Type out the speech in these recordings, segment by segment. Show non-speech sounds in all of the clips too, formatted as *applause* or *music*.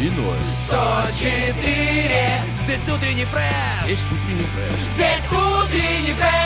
И ноль. 104 Здесь утренний фреш Есть утренний фреш. Здесь утренний фреш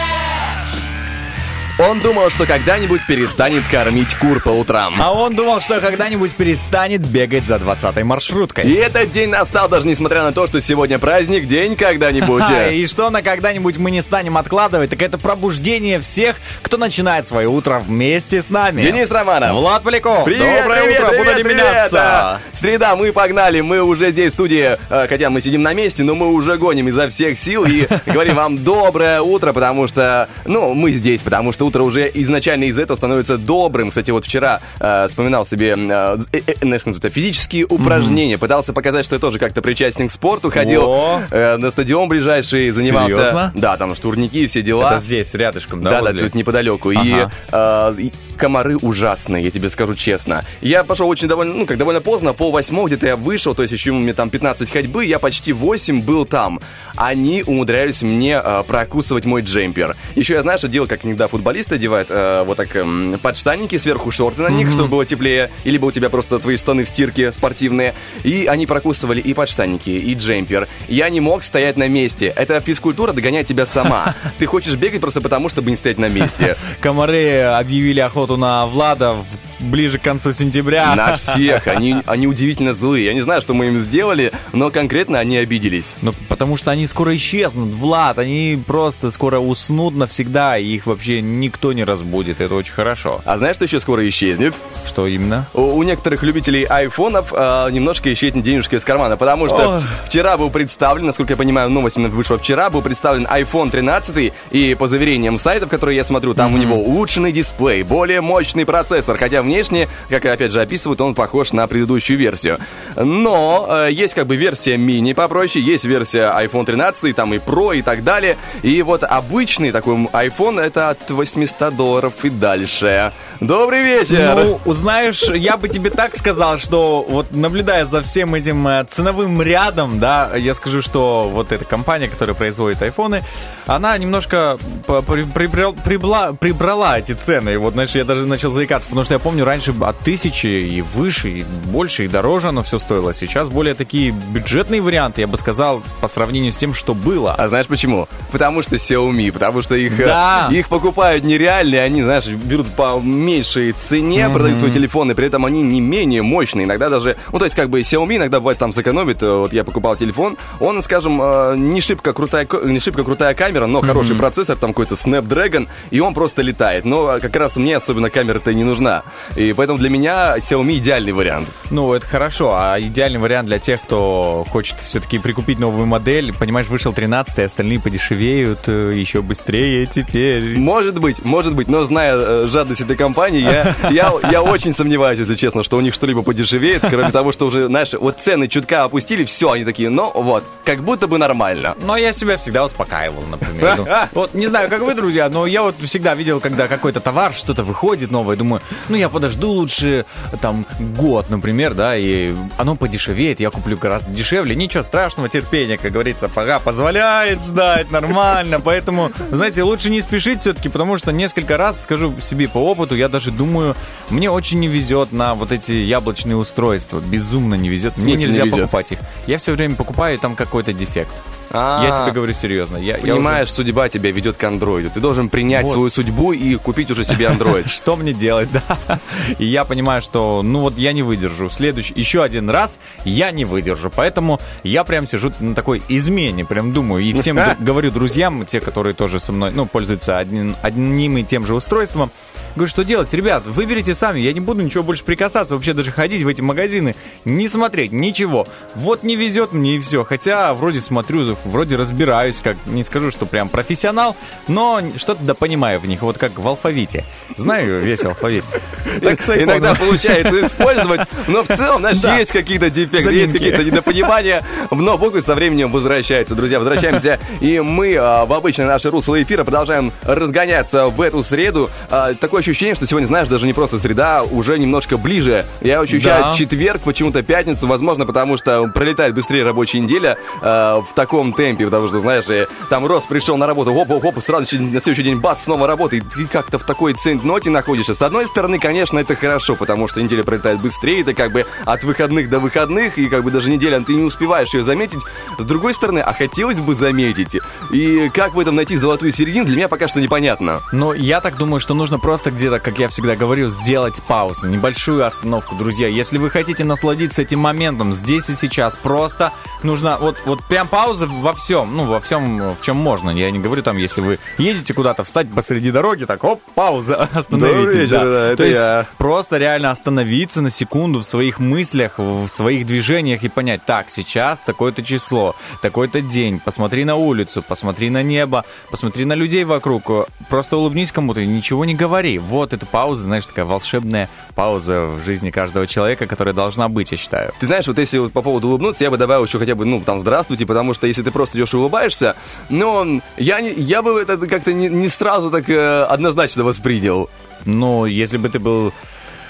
Он думал, что когда-нибудь перестанет кормить кур по утрам. А он думал, что когда-нибудь перестанет бегать за 20-й маршруткой. И этот день настал, даже несмотря на то, что сегодня праздник, день когда-нибудь. А, и что на когда-нибудь мы не станем откладывать, так это пробуждение всех, кто начинает свое утро вместе с нами. Денис Романов. Влад Поляков. Привет, Доброе привет, утро, привет, буду меняться? Да. Среда, мы погнали, мы уже здесь в студии, э, хотя мы сидим на месте, но мы уже гоним изо всех сил и *laughs* говорим вам доброе утро, потому что, ну, мы здесь, потому что утро уже изначально из этого становится добрым. Кстати, вот вчера э, вспоминал себе, э, э, э, знаешь, физические упражнения, пытался показать, что я тоже как-то причастен к спорту, ходил О. э, на стадион ближайший, занимался. Серьезно? Да, там штурники и все дела. Это здесь, рядышком, да? Да, да, возле? тут неподалеку. И, Ага. э, и комары ужасные, я тебе скажу честно. Я пошел очень довольно, ну, как довольно поздно, пол восьмого где-то я вышел, то есть еще мне там 15 ходьбы, я почти 8 был там. Они умудрялись мне э, прокусывать мой джемпер. Еще я, знаешь, делал, как иногда футболисты одевают, э, вот так эм, подштанники, сверху шорты на них, чтобы было теплее, и либо у тебя просто твои штаны в стирке спортивные. И они прокусывали и подштанники, и джемпер. Я не мог стоять на месте. Эта физкультура догоняет тебя сама. *laughs* Ты хочешь бегать просто потому, чтобы не стоять на месте. *laughs* Комары объявили охоту на Влада в- ближе к концу сентября. На всех. Они, они удивительно злые. Я не знаю, что мы им сделали, но конкретно они обиделись. Ну, потому что они скоро исчезнут, Влад, они просто скоро уснут навсегда, и их вообще никто не разбудит, это очень хорошо. А знаешь, что еще скоро исчезнет? Что именно? У, у некоторых любителей айфонов а, немножко исчезнет денежка из кармана, потому что Ох. вчера был представлен, насколько я понимаю, новость вышла вчера, был представлен iPhone 13, и по заверениям сайтов, которые я смотрю, там у него улучшенный дисплей, более мощный процессор, хотя внешне, как опять же описывают, он похож на предыдущую версию. Но э, есть как бы версия мини попроще, есть версия iPhone 13, там и Pro и так далее, и вот обычный такой iPhone это от 800 долларов и дальше. Добрый вечер! Ну, знаешь, я бы тебе так сказал, что вот наблюдая за всем этим э, ценовым рядом, да, я скажу, что вот эта компания, которая производит айфоны, она немножко прибрал- прибла- прибрала эти цены. И вот, знаешь, я даже начал заикаться, потому что я помню, раньше от тысячи и выше, и больше, и дороже оно все стоило. Сейчас более такие бюджетные варианты, я бы сказал, по сравнению с тем, что было. А знаешь почему? Потому что Xiaomi, потому что их, э, Да. их покупают нереальные, они, знаешь, берут по меньшей цене, продают свои телефоны, при этом они не менее мощные, иногда даже, ну, то есть, как бы, Xiaomi иногда бывает там сэкономит, э, вот я покупал телефон, он, скажем, э, не шибко крутая, не шибко крутая камера, но хороший процессор, там какой-то Snapdragon, и он просто летает, но э, как раз мне особенно камера-то не нужна, и поэтому для меня Xiaomi идеальный вариант. Ну, это хорошо, а идеальный вариант для тех, кто хочет все-таки прикупить новую модель, понимаешь, вышел 13 остальные подешевеют еще быстрее теперь. Может быть, может быть, но зная жадность этой компании, я, я, я очень сомневаюсь, если честно, что у них что-либо подешевеет, кроме того, что уже, знаешь, вот цены чутка опустили, все, они такие, ну вот, как будто бы нормально. Но я себя всегда успокаивал, например. Ну, *laughs* Вот не знаю, как вы, друзья, но я вот всегда видел, когда какой-то товар, что-то выходит новое, думаю, ну я подожду лучше там год, например, да, и оно подешевеет, я куплю гораздо дешевле. Ничего страшного, терпения, как говорится, пора позволяет ждать нормально. Поэтому, знаете, лучше не спешить все-таки, потому что несколько раз, скажу себе по опыту, я даже думаю, мне очень не везет на вот эти яблочные устройства. Безумно не везет. Мне не нельзя везет? покупать их. Я все время покупаю, и там какой-то дефект. А, Я тебе говорю серьезно. Я, я Понимаешь, судьба тебя ведет к андроиду. Ты должен принять Вот. свою судьбу и купить уже себе андроид. уже- *laughs* что мне делать, *laughs* да? И я понимаю, что, ну вот я не выдержу. Следующий, еще один раз я не выдержу. Поэтому я прям сижу на такой измене, прям думаю. И всем *laughs* говорю друзьям, те, которые тоже со мной, ну, пользуются одним, одним и тем же устройством, Говорю, что делать? Ребят, выберите сами, я не буду ничего больше прикасаться, вообще даже ходить в эти магазины, не смотреть, ничего. Вот не везет мне и все. Хотя вроде смотрю, вроде разбираюсь, как не скажу, что прям профессионал, но что-то да понимаю в них, вот как в алфавите. Знаю весь алфавит. *laughs* Так Иногда получается использовать, но в целом, знаешь, есть какие-то дефекты, есть какие-то недопонимания, но буквы со временем возвращаются. Друзья, возвращаемся, и мы а, в обычное наше русло эфира продолжаем разгоняться в эту среду. А, такое ощущение, что сегодня, знаешь, даже не просто среда, уже немножко ближе. Я ощущаю Да. четверг, почему-то пятницу, возможно, потому что пролетает быстрее рабочая неделя а, в таком темпе, потому что, знаешь, э, там Рос пришел на работу, хоп-хоп, сразу на следующий день, бац, снова работа, и ты как-то в такой центноте находишься. С одной стороны, конечно, это хорошо, потому что неделя пролетает быстрее, ты как бы от выходных до выходных, и как бы даже неделя ты не успеваешь ее заметить. С другой стороны, а хотелось бы заметить. И как в этом найти золотую середину, для меня пока что непонятно. Но я так думаю, что нужно просто где-то, как я всегда говорю, сделать паузу, небольшую остановку, друзья. Если вы хотите насладиться этим моментом здесь и сейчас, просто нужно вот, вот прям пауза во всем, ну, во всем, в чем можно. Я не говорю там, если вы едете куда-то, встать посреди дороги, так, оп, пауза, *laughs* остановитесь. вечер, да, это То есть я. просто реально остановиться на секунду в своих мыслях, в своих движениях и понять, так, сейчас такое-то число, такой-то день, посмотри на улицу, посмотри на небо, посмотри на людей вокруг, просто улыбнись кому-то и ничего не говори. Вот эта пауза, знаешь, такая волшебная пауза в жизни каждого человека, которая должна быть, я считаю. Ты знаешь, вот если вот по поводу улыбнуться, я бы добавил еще хотя бы, ну, там, здравствуйте, потому что если ты просто идешь и улыбаешься, но я, не, я бы это как-то не, не сразу так э, однозначно воспринял. Но если бы ты был...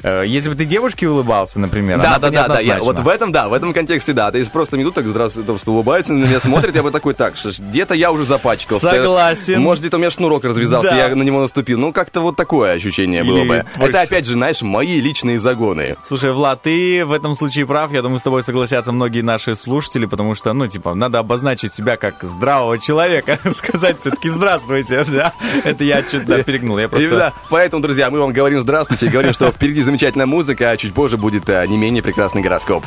э, Если бы ты девушке улыбался, например, Да, да, да, да, я, вот в этом, да, в этом контексте, да. То есть просто минут так здравствуйте, просто улыбается, на меня смотрит, я бы такой, так, где-то я уже запачкался. Согласен. Может, где-то у меня шнурок развязался, я на него наступил. Ну, как-то вот такое ощущение было бы. Это, опять же, знаешь, мои личные загоны. Слушай, Влад, ты в этом случае прав. Я думаю, с тобой согласятся многие наши слушатели, потому что, ну, типа, надо обозначить себя как здравого человека, *laughs* сказать все-таки здравствуйте, *laughs* да? Это я что-то перегнул. Я просто... Именно поэтому, друзья, мы вам говорим здравствуйте и говорим, что впереди замечательная музыка, а чуть позже будет э, не менее прекрасный гороскоп.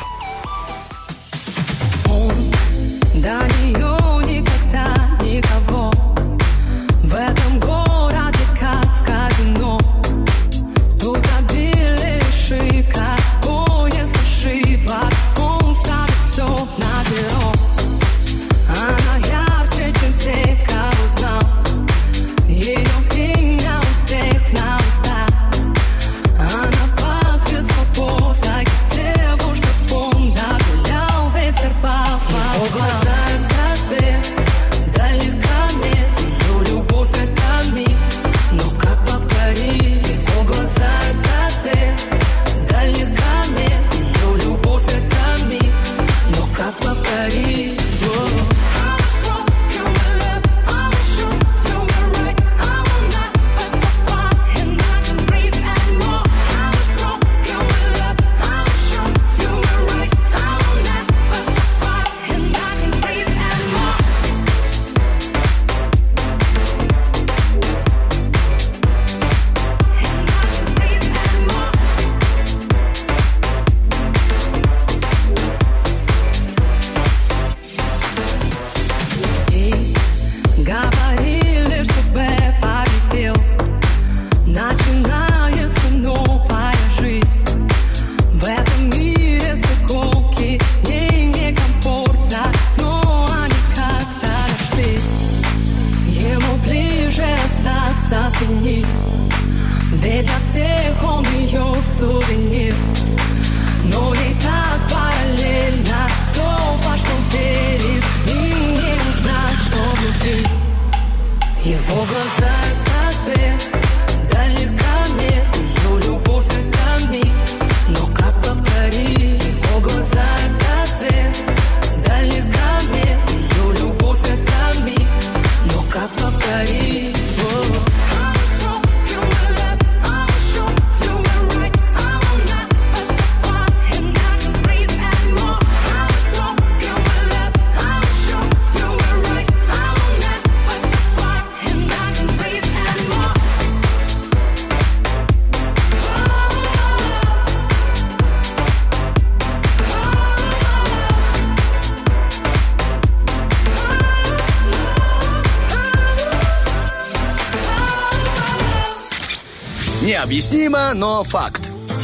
Необъяснимо, но факт.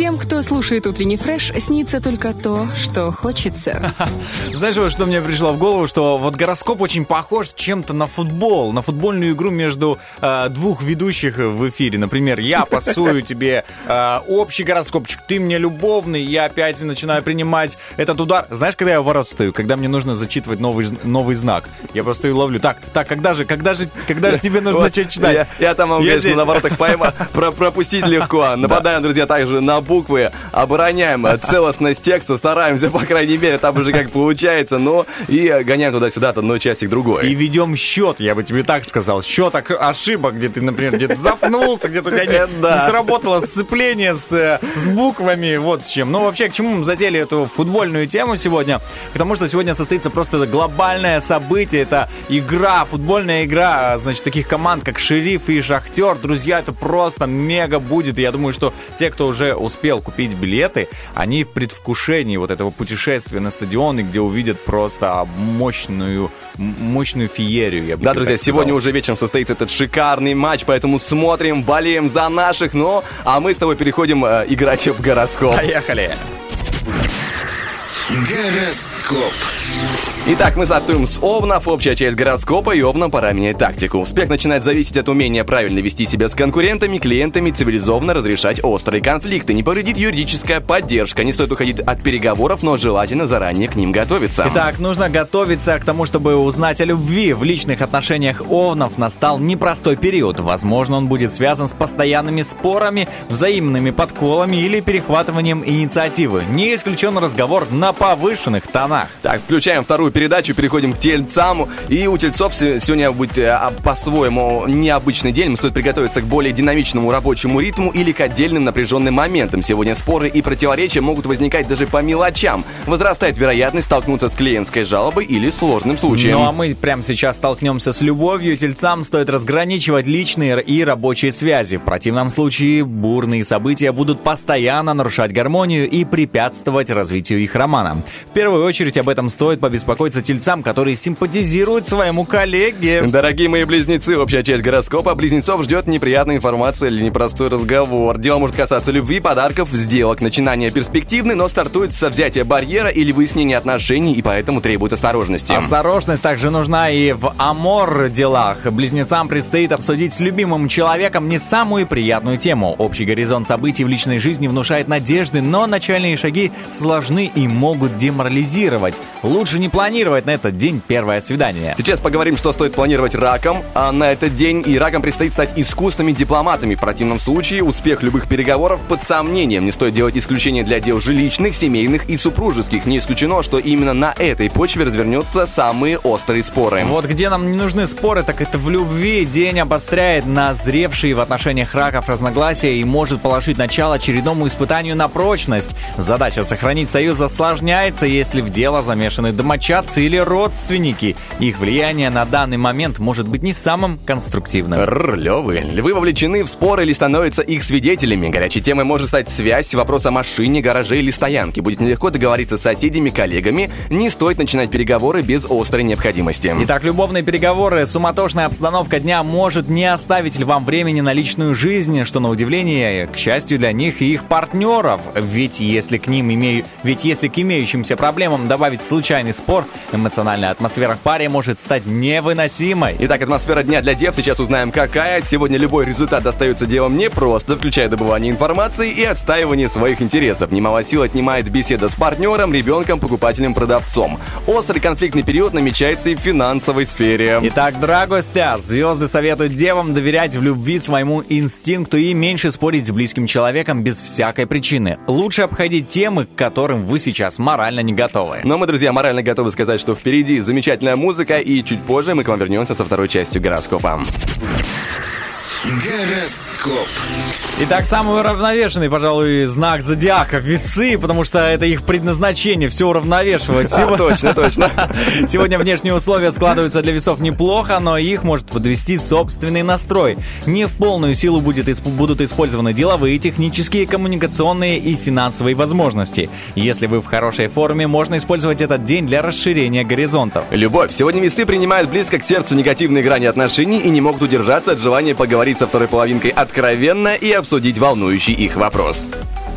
Тем, кто слушает утренний фреш, снится только то, что хочется. *laughs* Знаешь, вот что мне пришло в голову, что вот гороскоп очень похож чем-то на футбол, на футбольную игру между э, двух ведущих в эфире. Например, я пасую *laughs* тебе э, общий гороскопчик, ты мне любовный, я опять начинаю принимать этот удар. Знаешь, когда я в ворот стою, когда мне нужно зачитывать новый, новый знак, я просто и ловлю. Так, так, когда же, когда же, когда же *laughs* тебе нужно Вот, начать читать? Я, я там Я конечно, здесь. на воротах пойма про- пропустить легко. Нападаем, друзья, также на буквы, обороняем э, целостность текста, стараемся, по крайней мере, там уже как получается, но и э, гоняем туда-сюда от одной части к другой. И ведем счет, я бы тебе так сказал. Счет ок- ошибок, где ты, например, где-то запнулся, где-то у тебя не, да. не сработало сцепление с, э, с буквами, вот с чем. Ну, вообще, к чему мы затеяли эту футбольную тему сегодня? Потому что сегодня состоится просто глобальное событие. Это игра, футбольная игра, а, значит, таких команд, как Шериф и Шахтер. Друзья, это просто мега будет. И я думаю, что те, кто уже успел купить билеты, они в предвкушении вот этого путешествия на стадионы, где увидят просто мощную, мощную феерию. Я бы Да, друзья, сегодня уже вечером состоится этот шикарный матч, поэтому смотрим, болеем за наших, ну, а мы с тобой переходим э, играть в гороскоп. Поехали! Гороскоп. Итак, мы стартуем с Овнов, общая часть гороскопа, и Овнам пора менять тактику. Успех начинает зависеть от умения правильно вести себя с конкурентами, клиентами, цивилизованно разрешать острые конфликты. Не повредит юридическая поддержка, не стоит уходить от переговоров, но желательно заранее к ним готовиться. Итак, нужно готовиться к тому, чтобы узнать о любви. В личных отношениях Овнов настал непростой период. Возможно, он будет связан с постоянными спорами, взаимными подколами или перехватыванием инициативы. Не исключен разговор на повышенных тонах. Так, включаем вторую передачу, переходим к тельцам. И у тельцов се- сегодня будет э, а, по-своему необычный день. Стоит приготовиться к более динамичному рабочему ритму или к отдельным напряженным моментам. Сегодня споры и противоречия могут возникать даже по мелочам. Возрастает вероятность столкнуться с клиентской жалобой или сложным случаем. Ну а мы прямо сейчас столкнемся с любовью. Тельцам стоит разграничивать личные и рабочие связи. В противном случае бурные события будут постоянно нарушать гармонию и препятствовать развитию их романа. В первую очередь об этом стоит побеспокоиться тельцам, которые симпатизируют своему коллеге. Дорогие мои близнецы, общая часть гороскопа. Близнецов ждет неприятная информация или непростой разговор. Дело может касаться любви, подарков, сделок. Начинания перспективны, но стартует со взятия барьера или выяснения отношений, и поэтому требует осторожности. Осторожность также нужна и в амор делах. Близнецам предстоит обсудить с любимым человеком не самую приятную тему. Общий горизонт событий в личной жизни внушает надежды, но начальные шаги сложны и могут деморализировать. Лучше не планировать на этот день первое свидание. Сейчас поговорим, что стоит планировать раком а на этот день. И ракам предстоит стать искусными дипломатами. В противном случае успех любых переговоров под сомнением. Не стоит делать исключения для дел жилищных, семейных и супружеских. Не исключено, что именно на этой почве развернется самые острые споры. Вот где нам не нужны споры, так это в любви. День обостряет назревшие в отношениях раков разногласия и может положить начало очередному испытанию на прочность. Задача сохранить союз осложняется, если в дело замешаны домочадцы или родственники. Их влияние на данный момент может быть не самым конструктивным. Рр, лёвы. Львы вовлечены в споры или становятся их свидетелями. Горячей темой может стать связь, вопрос о машине, гараже или стоянке. Будет нелегко договориться с соседями, коллегами. Не стоит начинать переговоры без острой необходимости. Итак, любовные переговоры, суматошная обстановка дня может не оставить львам времени на личную жизнь, что на удивление, к счастью для них и их партнеров. Ведь если к ним имею... Ведь если к имеющимся проблемам добавить случайный спор, эмоциональная атмосфера в паре может стать невыносимой. Итак, атмосфера дня для дев. Сейчас узнаем, какая. Сегодня любой результат достается делом непросто, включая добывание информации и отстаивание своих интересов. Немало сил отнимает беседа с партнером, ребенком, покупателем, продавцом. Острый конфликтный период намечается и в финансовой сфере. Итак, дорогостя, звезды советуют девам доверять в любви своему инстинкту и меньше спорить с близким человеком без всякой причины. Лучше обходить темы, к которым вы сейчас морально не готовы. Но мы, друзья, морально готовы сказать, что впереди замечательная музыка, и чуть позже мы к вам вернемся со второй частью гороскопа. Гороскоп. Итак, самый уравновешенный, пожалуй, знак зодиака – весы, потому что это их предназначение – все уравновешивать. *laughs* А, Сего- точно, точно. *laughs* Сегодня внешние условия складываются для весов неплохо, но их может подвести собственный настрой. Не в полную силу будет исп- будут использованы деловые, технические, коммуникационные и финансовые возможности. Если вы в хорошей форме, можно использовать этот день для расширения горизонтов. Любовь. Сегодня весы принимают близко к сердцу негативные грани отношений и не могут удержаться от желания поговорить со второй половинкой откровенно и обсудить волнующий их вопрос.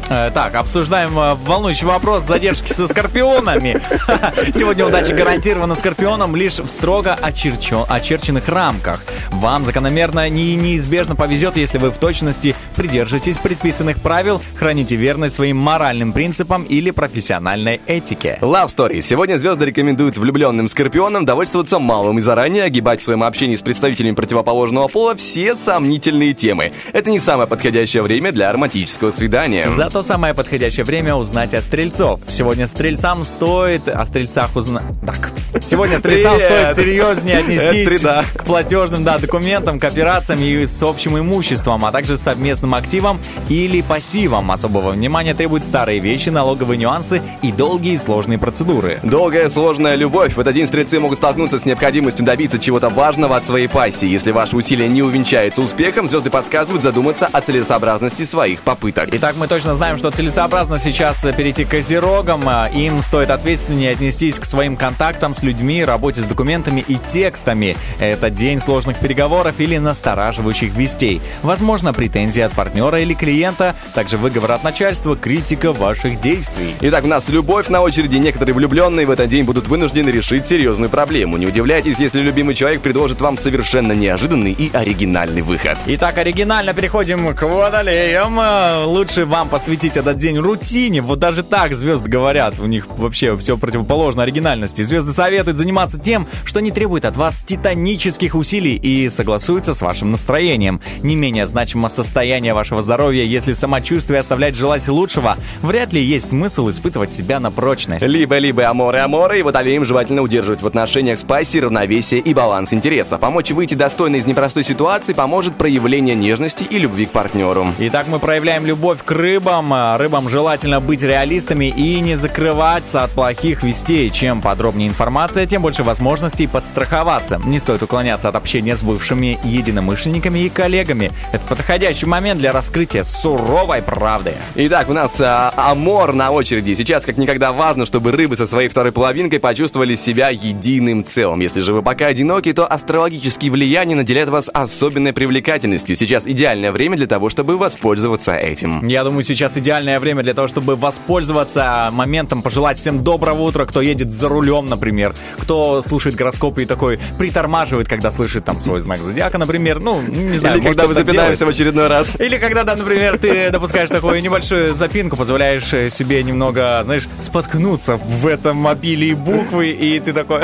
Э, Так, обсуждаем э, волнующий вопрос задержки со скорпионами. *laughs* Сегодня удача гарантирована скорпионам лишь в строго очерчен- очерченных рамках. Вам закономерно и неизбежно повезет, если вы в точности придержитесь предписанных правил, храните верность своим моральным принципам или профессиональной этике. Love Story. Сегодня звезды рекомендуют влюбленным скорпионам довольствоваться малым и заранее огибать в своем общении с представителями противоположного пола все сомнительные темы. Это не самое подходящее время для романтического свидания. Зато самое подходящее время узнать о стрельцов. Сегодня стрельцам стоит о стрельцах узнать... Так. Сегодня стрельцам стоит серьезнее отнестись к платежным да, документам, к операциям и с общим имуществом, а также совместным активам или пассивам. Особого внимания требуют старые вещи, налоговые нюансы и долгие и сложные процедуры. Долгая сложная любовь. В этот день стрельцы могут столкнуться с необходимостью добиться чего-то важного от своей пассии. Если ваши усилия не увенчаются успехом, звезды подсказывают задуматься о целесообразности своих попыток. Итак, мы точно знаем, что целесообразно сейчас перейти к козерогам. Им стоит ответственнее отнестись к своим контактам с людьми, работе с документами и текстами. Это день сложных переговоров или настораживающих вестей. Возможно, претензии от партнера или клиента, также выговор от начальства, критика ваших действий. Итак, у нас любовь на очереди. Некоторые влюбленные в этот день будут вынуждены решить серьезную проблему. Не удивляйтесь, если любимый человек предложит вам совершенно неожиданный и оригинальный выход. Итак, оригинально переходим к водолеям. Лучше вам посвятить этот день рутине. Вот даже так звезды говорят. У них вообще все противоположно оригинальности. Звезды советуют заниматься тем, что не требует от вас титанических усилий и согласуется с вашим настроением. Не менее значимо состояние вашего здоровья. Если самочувствие оставляет желать лучшего, вряд ли есть смысл испытывать себя на прочность. Либо-либо аморы аморы, и водолеям желательно удерживать в отношениях с пассией равновесие и баланс интереса. Помочь выйти достойно из непростой ситуации поможет проявление нежности и любви к партнеру. Итак, мы проявляем любовь к рыбам. А, Рыбам желательно быть реалистами и не закрываться от плохих вестей. Чем подробнее информация, тем больше возможностей подстраховаться. Не стоит уклоняться от общения с бывшими единомышленниками и коллегами. Это подходящий момент для раскрытия суровой правды. Итак, у нас а, амор на очереди. Сейчас как никогда важно, чтобы рыбы со своей второй половинкой почувствовали себя единым целым. Если же вы пока одиноки, то астрологические влияния наделяют вас особенной привлекательностью. Сейчас идеальное время для того, чтобы воспользоваться этим. Я думаю, сейчас идеальное время для того, чтобы воспользоваться моментом, пожелать всем доброго утра, кто едет за рулем, например, кто слушает гороскопы и такой притормаживает, когда слышит там свой знак зодиака, например, ну, не знаю, Или может, когда мы кто-то запинаемся делает. в очередной раз. Или когда, да, например, ты допускаешь такую небольшую запинку, позволяешь э, себе немного, знаешь, споткнуться в этом мобиле и буквы, и ты такой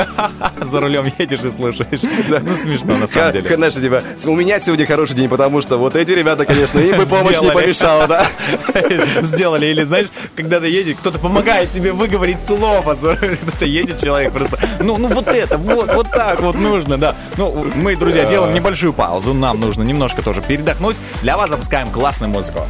за рулем едешь и слушаешь. Ну, смешно, на самом деле. Знаешь, типа, у меня сегодня хороший день, потому что вот эти ребята, конечно, им бы помощь не помешала, да? *laughs* *laughs* сделали. Или, знаешь, когда ты едешь, кто-то помогает тебе выговорить слово. *laughs* Кто-то едет человек просто, ну, ну вот это, вот, вот так вот нужно, да. Ну, мы, друзья, делаем небольшую паузу. Нам нужно немножко тоже передохнуть. Для вас запускаем классную музыку.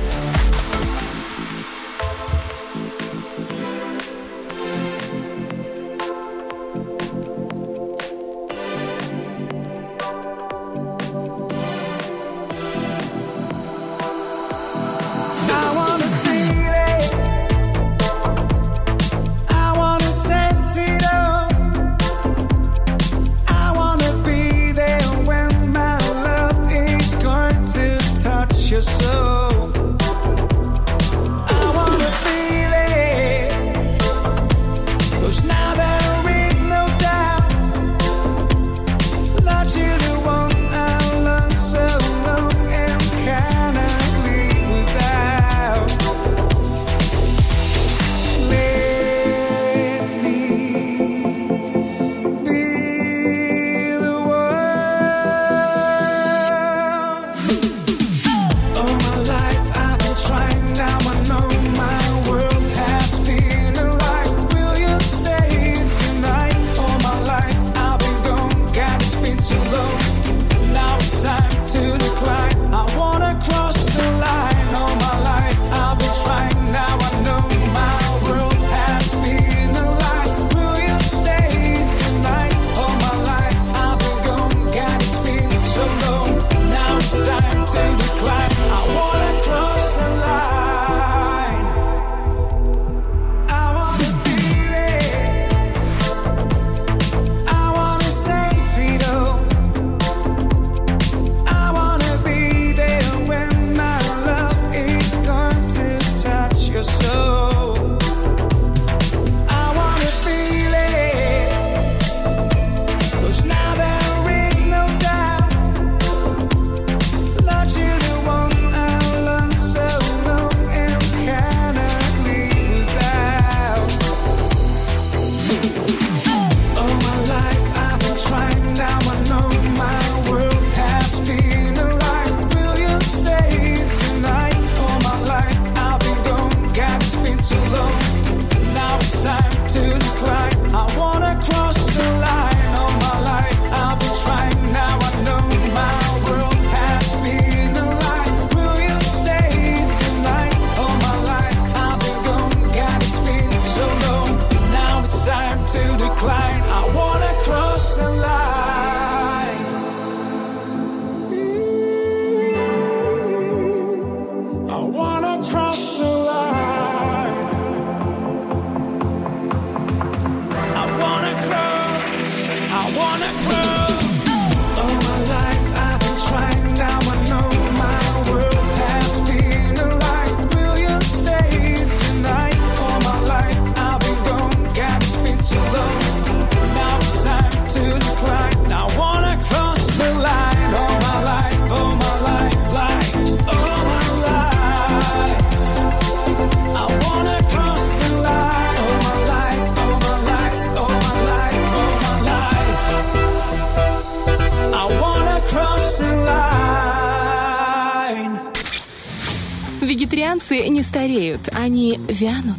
Стареют, они вянут.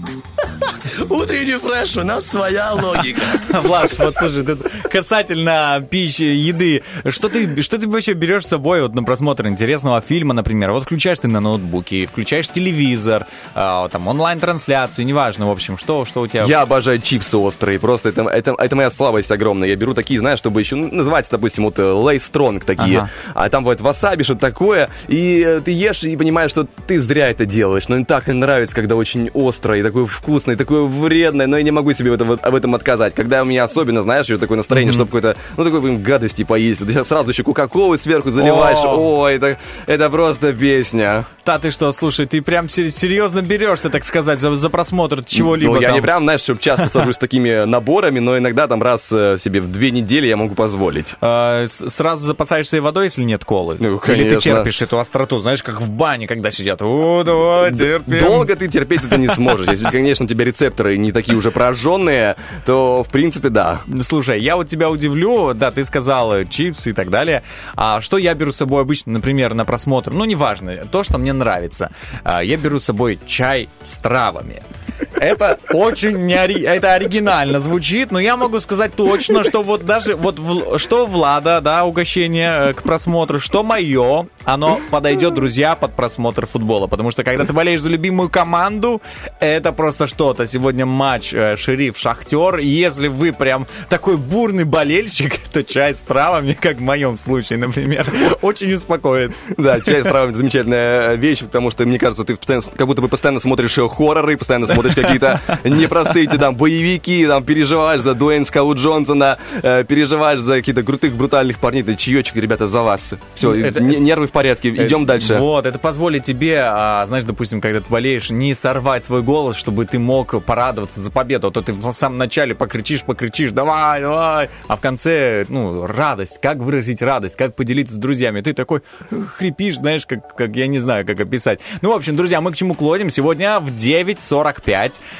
Утренний фреш, у нас своя логика. *laughs* Влад, вот слушай, тут касательно пищи, еды, что ты, что ты вообще берешь с собой вот на просмотр интересного фильма, например? Вот включаешь ты на ноутбуке, включаешь телевизор, а, там онлайн-трансляцию, неважно, в общем, что, что у тебя... Я обожаю чипсы острые, просто это, это, это моя слабость огромная. Я беру такие, знаешь, чтобы еще, ну, называется, допустим, вот Лей Стронг такие, Ага. а там бывает васаби, что-то такое, и э, ты ешь и понимаешь, что ты зря это делаешь, но им так и нравится, когда очень острое, и такое вкусное, и такое вредное, но я не могу себе в этом, об этом отказать. Когда у меня особенно, знаешь, еще такое настроение, чтобы какой-то, ну, такой, блин, гадости поесть, ты сейчас сразу еще кока-колы сверху заливаешь, О. это, это просто песня. Да ты что, слушай, ты прям сер- серьезно берешься, так сказать, за, за просмотр чего-либо Ну, я там. не прям, знаешь, чтобы часто *laughs* сажусь с такими наборами, но иногда там раз э, себе в две недели я могу позволить. А, сразу запасаешься и водой, если нет колы? Ну, Или ты конечно. терпишь эту остроту, знаешь, как в бане, когда сидят. О, давай, терпим. Долго ты терпеть это не сможешь. Если, конечно, у тебя рецепторы не такие уже прожженные, то, в принципе, да. Слушай, я вот тебя удивлю, да, ты сказал чипсы и так далее. А что я беру с собой обычно, например, на просмотр? Ну, неважно, то, что мне нравится. А, я беру с собой чай с травами. Это очень не ори- это оригинально звучит, но я могу сказать точно, что вот даже вот в- что Влада, да, угощение э, к просмотру, что мое, оно подойдет, друзья, под просмотр футбола, потому что когда ты болеешь за любимую команду, это просто что-то. Сегодня матч э, Шериф Шахтер, если вы прям такой бурный болельщик, *laughs* то чай с травами, как в моем случае, например, *laughs* очень успокоит. Да, чай с травами замечательная вещь, потому что, мне кажется, ты как будто бы постоянно смотришь э, хорроры, постоянно смотришь какие-то непростые эти там боевики, там переживаешь за Дуэйн Скалу Джонсона, э, переживаешь за каких-то крутых, брутальных парней. Это чаечек, ребята, за вас. Все, Это- нервы в порядке, идем дальше. Вот, это позволит тебе, а, знаешь, допустим, когда ты болеешь, не сорвать свой голос, чтобы ты мог порадоваться за победу. А то ты в самом начале покричишь, покричишь, давай, давай, а в конце, ну, радость. Как выразить радость, как поделиться с друзьями. Ты такой хрипишь, знаешь, как, как я не знаю, как описать. Ну, в общем, друзья, мы к чему клоним? Сегодня в 9.45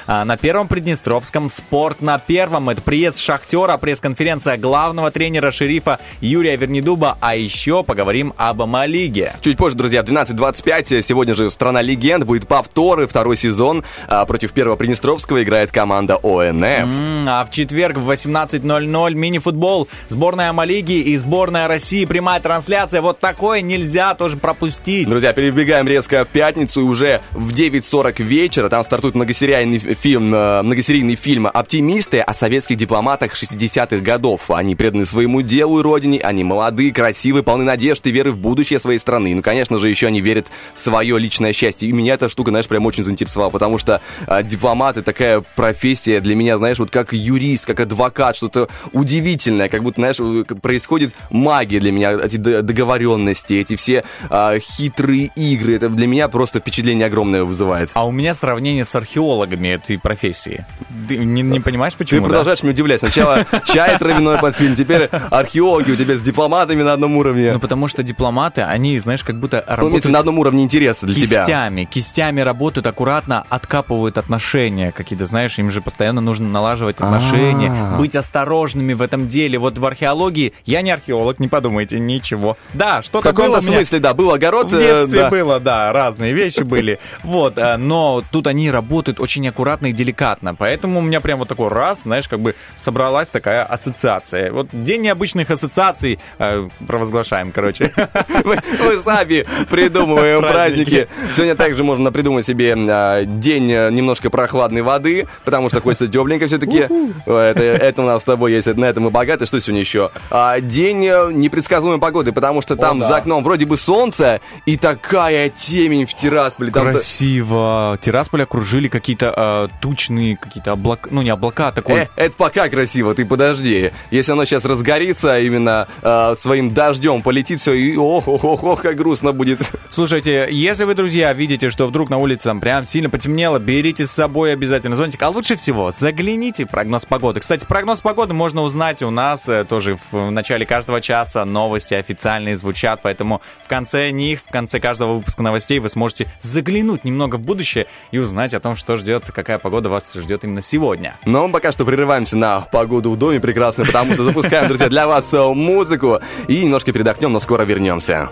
а, на Первом Приднестровском «Спорт на Первом». Это приезд Шахтера, пресс-конференция главного тренера шерифа Юрия Вернедуба, а еще поговорим об Амалиге. Чуть позже, друзья, в 12.25 сегодня же «Страна легенд» будет повторы, второй сезон. А против первого Приднестровского играет команда ОНФ. М, А в четверг в 18.00 мини-футбол, сборная Амалиги и сборная России. Прямая трансляция. Вот такое нельзя тоже пропустить. Друзья, перебегаем резко в пятницу и уже в 9.40 вечера там стартует многосерийный фильм, э, многосерийный фильм «Оптимисты» о советских дипломатах 60-х годов. Они преданы своему делу и родине, они молодые, красивые, полны надежд и веры в будущее своей страны. Ну, конечно же, еще они верят в свое личное счастье. И меня эта штука, знаешь, прям очень заинтересовала, потому что э, дипломат — это такая профессия для меня, знаешь, вот как юрист, как адвокат, что-то удивительное, как будто, знаешь, происходит магия для меня, эти договоренности, эти все э, хитрые игры. Это для меня просто впечатление огромное вызывает. А у меня сравнение с археологами этой профессии. Ты не, не понимаешь, почему? Ты да? продолжаешь меня удивлять. Сначала чай травяной под фильм, теперь археологи у тебя с дипломатами на одном уровне. Ну, потому что дипломаты, они, знаешь, как будто Разумеется, работают на одном уровне интереса для тебя. кистями. Кистями работают аккуратно, откапывают отношения какие-то, знаешь, им же постоянно нужно налаживать отношения, А. быть осторожными в этом деле. Вот в археологии, я не археолог, не подумайте, ничего. Да, В что-то было каком-то смысле, да, был огород. В э, детстве да. было, да, разные вещи были. Вот, э, но тут они работают очень аккуратно и деликатно. Поэтому у меня прям вот такой раз, знаешь, как бы собралась такая ассоциация. Вот день необычных ассоциаций э, провозглашаем, короче. *laughs* Мы, сами придумываем *laughs* Праздники. Сегодня также можно придумать себе а, день э, немножко прохладной воды, потому что хочется тепленько все-таки. Это, это у нас с тобой есть, на этом мы богаты. Что сегодня еще? А, День э, непредсказуемой погоды, потому что там за окном вроде бы солнце и такая темень в Тирасполе. Красиво. Тирасполь окружили какие-то э, тучные, какие-то облака, ну не облака, а такой... Э, это пока красиво, ты подожди. Если оно сейчас разгорится, именно э, своим дождем полетит все, и ох, ох, ох, ох, как грустно будет. Слушайте, если вы, друзья, видите, что вдруг на улице прям сильно потемнело, берите с собой обязательно зонтик. А лучше всего загляните в прогноз погоды. Кстати, прогноз погоды можно узнать у нас э, тоже в, в начале каждого часа. Новости официальные звучат, поэтому в конце них, в конце каждого выпуска новостей вы сможете заглянуть немного в будущее и узнать о том, что ждет, какая погода вас ждет именно сегодня. Но мы пока что прерываемся на погоду в доме прекрасно, потому что запускаем, друзья, для вас э, музыку и немножко передохнем, но скоро вернемся.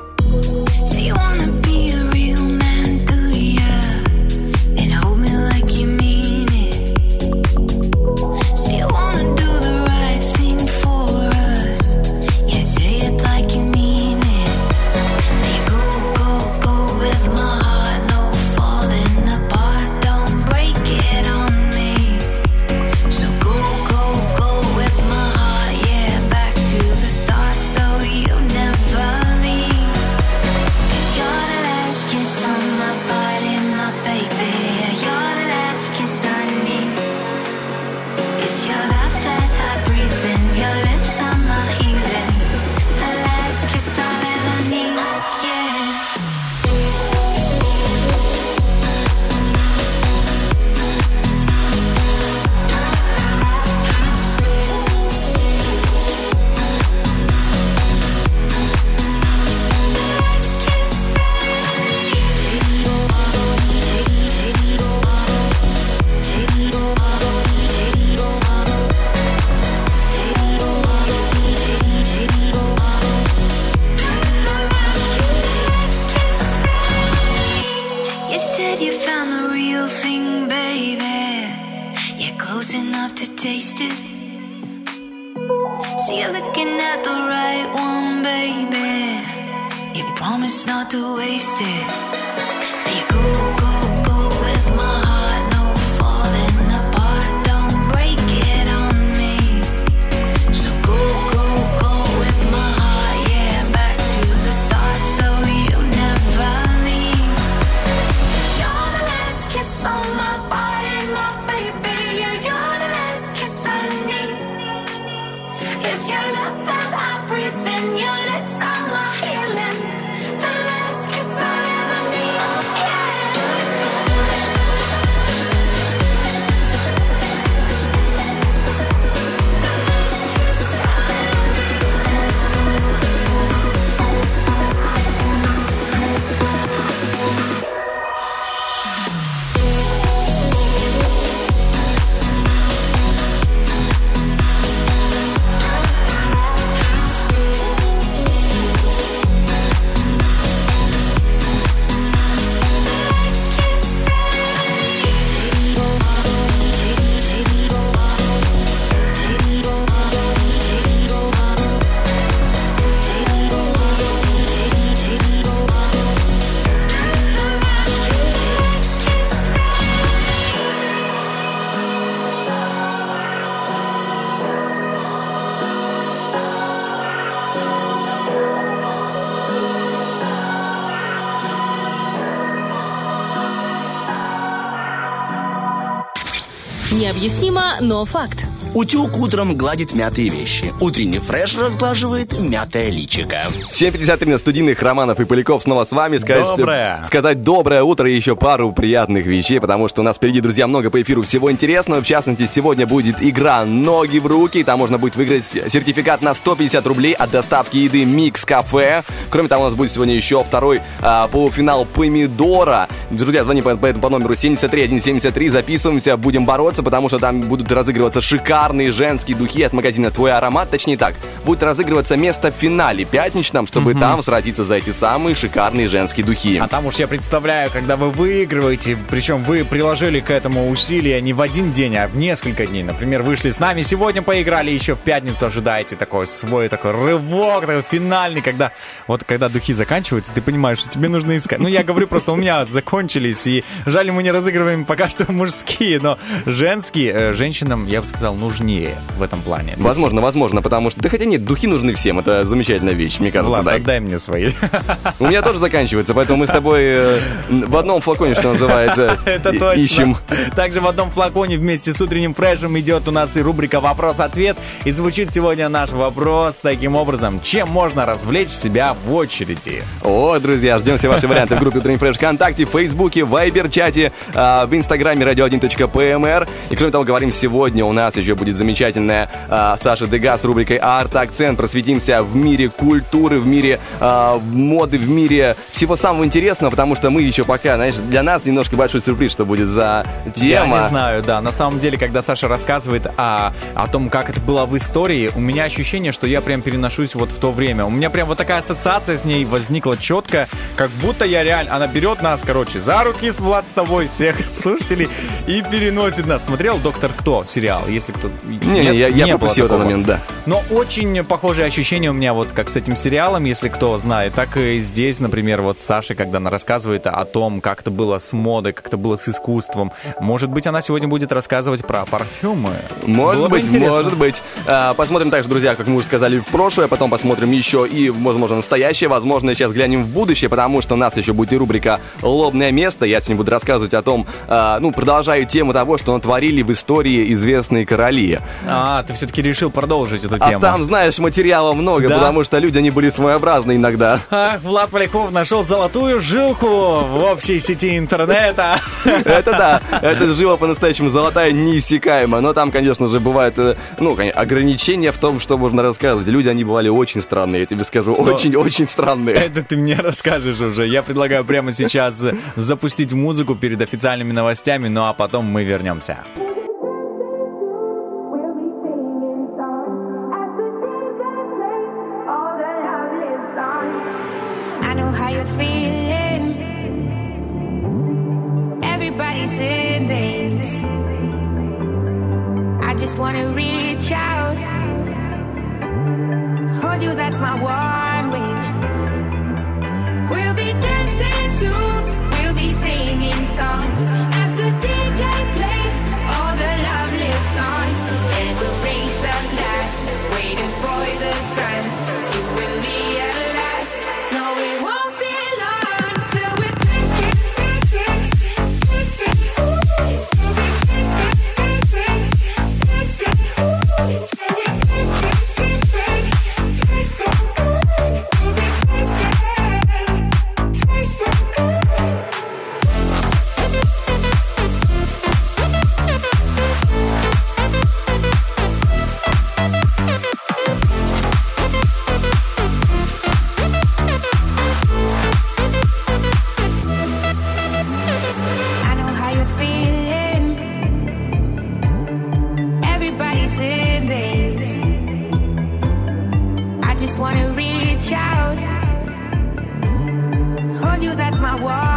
So you wanna to waste it. Но факт. Утюг утром гладит мятые вещи. Утренний фреш разглаживает мятое личико. 7.53 на студийных Романов и Поляков снова с вами. Сказать, Доброе. Сказать доброе утро и еще пару приятных вещей, потому что у нас впереди, друзья, много по эфиру всего интересного. В частности, сегодня будет игра «Ноги в руки». Там можно будет выиграть сертификат на 150 рублей от доставки еды «Микс Кафе». Кроме того, у нас будет сегодня еще второй а, полуфинал «Помидора». Друзья, звони по, по, по номеру 73173, записываемся, будем бороться, потому что там будут разыгрываться шикарные женские духи от магазина «Твой аромат». Точнее так, будет разыгрываться место в финале пятничном, чтобы там сразиться за эти самые шикарные женские духи. А там уж я представляю, когда вы выигрываете, причем вы приложили к этому усилия не в один день, а в несколько дней. Например, вышли с нами сегодня, поиграли, еще в пятницу ожидаете такой свой такой рывок, такой финальный, когда вот когда духи заканчиваются, ты понимаешь, что тебе нужно искать. Ну, я говорю, просто у меня *laughs* закончились, и жаль, мы не разыгрываем пока что *laughs* мужские, но женские, э, женщинам, я бы сказал, нужнее в этом плане. Возможно, возможно, потому что... Да хотя нет, духи нужны всем, это замечательная вещь, мне кажется, Влад, да. отдай мне свои. У меня тоже заканчивается, поэтому мы с тобой э, в одном флаконе, что называется, *laughs* Это точно. ищем. Также в одном флаконе вместе с утренним фрешем идет у нас и рубрика «Вопрос-ответ». И звучит сегодня наш вопрос таким образом. Чем можно развлечь себя в очереди? О, друзья, ждем все ваши варианты в группе Утренний Фреш ВКонтакте, в Фейсбуке, в Вайбер, чате, а, в Инстаграме radio1.pmr. И кроме того, говорим сегодня, у нас еще будет замечательная а, Саша Дега с рубрикой «Арт-акцент». Просветимся в мире культуры, в мире а, моды, в мире всего самого интересного, потому что мы еще пока, знаешь, для нас немножко большой сюрприз, что будет за тема. Я не знаю, да. На самом деле, когда Саша рассказывает о, о том, как это было в истории, у меня ощущение, что я прям переношусь вот в то время. У меня прям вот такая ассоциация с ней возникла четко, как будто я реально... Она берет нас, короче, за руки с Влад с тобой, всех *laughs* слушателей, и переносит нас. Смотрел «Доктор Кто» сериал, если кто... Не, Нет, не, я, я не пропустил этот момент, да. Но очень похожие ощущения у меня вот как с этим сериалом, если кто знает, так и здесь, например, вот Саша, когда она рассказывает о том, как это было с модой, как это было с искусством. Может быть, она сегодня будет рассказывать про парфюмы. Может Было бы быть, интересно. может быть. А, посмотрим также, друзья, как мы уже сказали, в прошлое, потом посмотрим еще и, возможно, настоящее, возможно, сейчас глянем в будущее, потому что у нас еще будет и рубрика «Лобное место». Я сегодня буду рассказывать о том, а, ну, продолжаю тему того, что натворили в истории известные короли. А, ты все-таки решил продолжить эту А тему. там, знаешь, материала много, Да? потому что люди, они были своеобразны иногда. Ах, Влад Поляков нашел золотую жилку в общей сети интернета. Это да, это живо по-настоящему золотая, неиссякаемая. Но там, конечно же, бывают, э, ну, ограничения в том, что можно рассказывать. Люди, они бывали очень странные, я тебе скажу, очень-очень странные. Это ты мне расскажешь уже. Я предлагаю прямо сейчас запустить музыку перед официальными новостями, ну а потом мы вернемся. band-aids I just wanna reach out. Hold you, that's my one wish. We'll be dancing soon. We'll be singing songs. my wall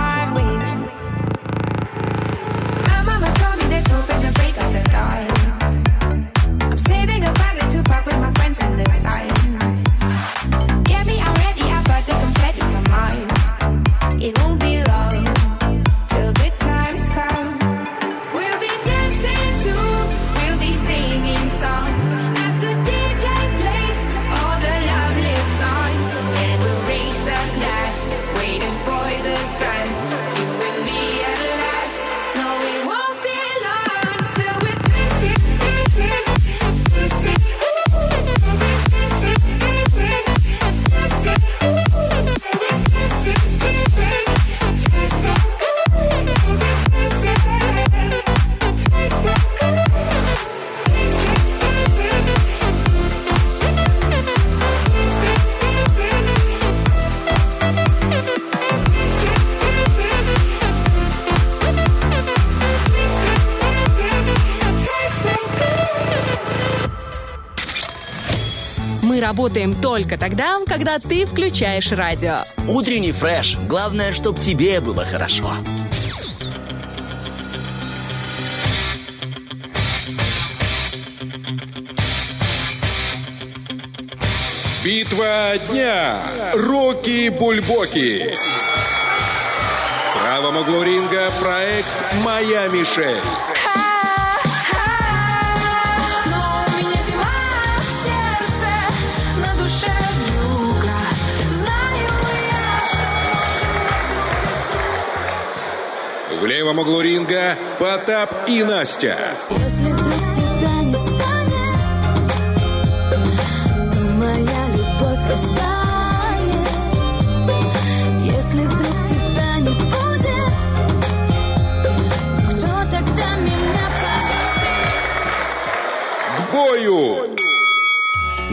Мы работаем только тогда, когда ты включаешь радио. Утренний фреш. Главное, чтобы тебе было хорошо. Битва дня. Рокки Бульбоки. В правом углу ринга проект «Моя Мишель». Левом углу Потап и Настя.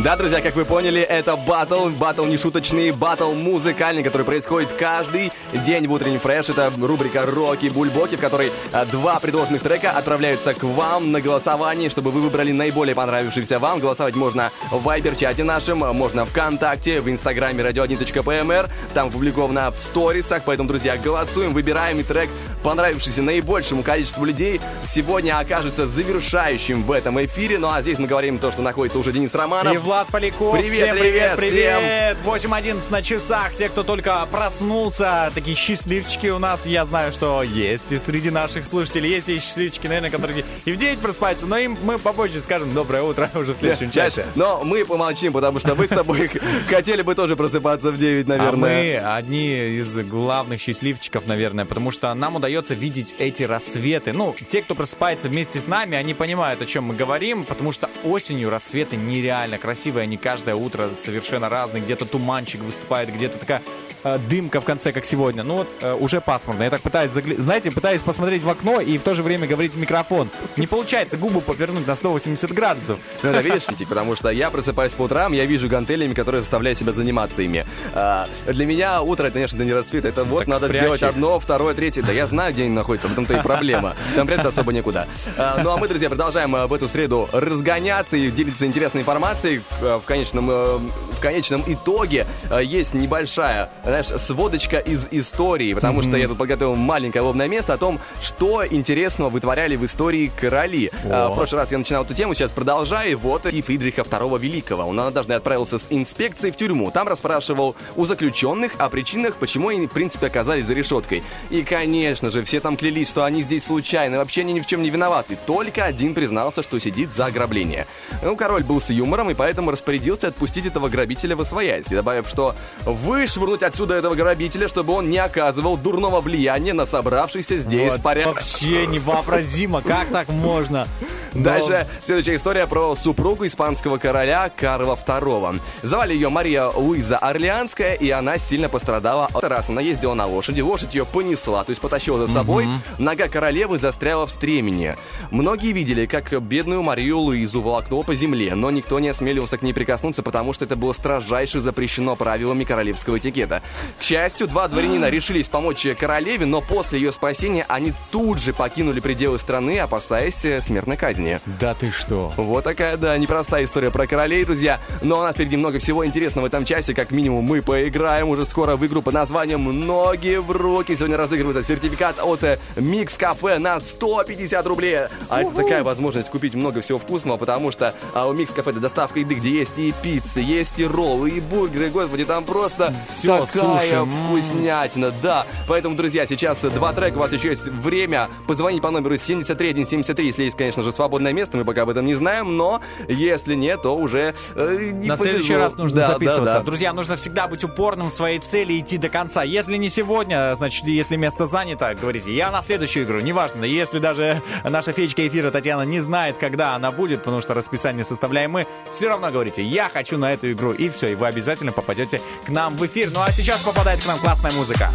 Да, друзья, как вы поняли, это батл, батл не шуточный, батл музыкальный, который происходит каждый день в утреннем фреш. Это рубрика «Роки Бульбоки», в которой а, два предложенных трека отправляются к вам на голосование, чтобы вы выбрали наиболее понравившийся вам. Голосовать можно в вайбер-чате нашем, можно ВКонтакте, в инстаграме radio1.pmr, там опубликовано в сторисах, поэтому, друзья, голосуем, выбираем и трек, понравившийся наибольшему количеству людей, сегодня окажется завершающим в этом эфире. Ну а здесь мы говорим то, что находится уже Денис Романов. Влад Поляков. Привет, всем привет, привет, привет. 8.11 на часах. Те, кто только проснулся, такие счастливчики у нас, я знаю, что есть. И среди наших слушателей есть и счастливчики, наверное, которые и в 9 просыпаются, но им мы попозже скажем доброе утро *laughs* уже в следующем часе. Но мы помолчим, потому что мы с тобой *laughs* хотели бы тоже просыпаться в 9, А наверное. мы одни из главных счастливчиков, наверное, потому что нам удается видеть эти рассветы. Ну, те, кто просыпается вместе с нами, они понимают, о чем мы говорим, потому что осенью рассветы нереально красивые, они каждое утро совершенно разные. Где-то туманчик выступает, где-то такая дымка в конце, как сегодня. Ну вот, э, уже пасмурно. Я так пытаюсь, загля- знаете, пытаюсь посмотреть в окно и в то же время говорить в микрофон. Не получается губу повернуть на 180 градусов. Ну, это видишь, Витик, потому что я просыпаюсь по утрам, я вижу гантелями, которые заставляют себя заниматься ими. А, для меня утро, это, конечно, не рассвет, это вот Так надо спрячь сделать одно, второе, третье. Да я знаю, где они находятся, в этом-то и проблема. Там прятать особо некуда. А, ну, а мы, друзья, продолжаем а, в эту среду разгоняться и делиться интересной информацией. В конечном, э, в конечном итоге э, есть небольшая, знаешь, сводочка из истории, потому что я тут подготовил маленькое лобное место о том, что интересного вытворяли в истории короли. Э, В прошлый раз я начинал эту тему, сейчас продолжаю. Вот и Фридриха II Великого. Он однажды отправился с инспекцией в тюрьму. Там расспрашивал у заключенных о причинах, почему они, в принципе, оказались за решеткой. И, конечно же, все там клялись, что они здесь случайно, вообще они ни в чем не виноваты. Только один признался, что сидит за ограбление. Ну, король был с юмором, и поэтому распорядился отпустить этого грабителя в освоясь, добавив, что вышвырнуть отсюда этого грабителя, чтобы он не оказывал дурного влияния на собравшихся здесь Вот порядок. Вообще невообразимо, как так можно? Дальше следующая история про супругу испанского короля Карла II. Звали ее Мария Луиза Орлеанская, и она сильно пострадала. Раз она ездила на лошади, лошадь ее понесла, то есть потащила за собой. Нога королевы застряла в стремени. Многие видели, как бедную Марию Луизу волокнуло по земле, но никто не осмеливался к ней прикоснуться, потому что это было строжайше запрещено правилами королевского этикета. К счастью, два дворянина решились помочь королеве, но после ее спасения они тут же покинули пределы страны, опасаясь э, смертной казни. Да ты что? Вот такая, да, непростая история про королей, друзья. Но у нас впереди много всего интересного в этом часе. Как минимум, мы поиграем уже скоро в игру под названием «Ноги в руки». Сегодня разыгрывается сертификат от э, Микс Кафе на 150 рублей. А это такая возможность купить много всего вкусного, потому что а, у Микс Кафе это доставка еды, где есть и пиццы, есть и роллы, и бургеры. Господи, там просто Всё, такая суши, м. вкуснятина, да. Поэтому, друзья, сейчас два трека, у вас еще есть время позвонить по номеру 73173, если есть, конечно же, свободное место, мы пока об этом не знаем, но если нет, то уже э, не На следующий повезло. раз нужно Да, записываться. да, да. Друзья, нужно всегда быть упорным в своей цели и идти до конца. Если не сегодня, значит, если место занято, говорите, я на следующую игру. Неважно, если даже наша феечка эфира Татьяна не знает, когда она будет, потому что расписание составляем мы, все равно говорите, я хочу на эту игру. И все, и вы обязательно попадете к нам в эфир. Ну а сейчас попадает к нам классная музыка.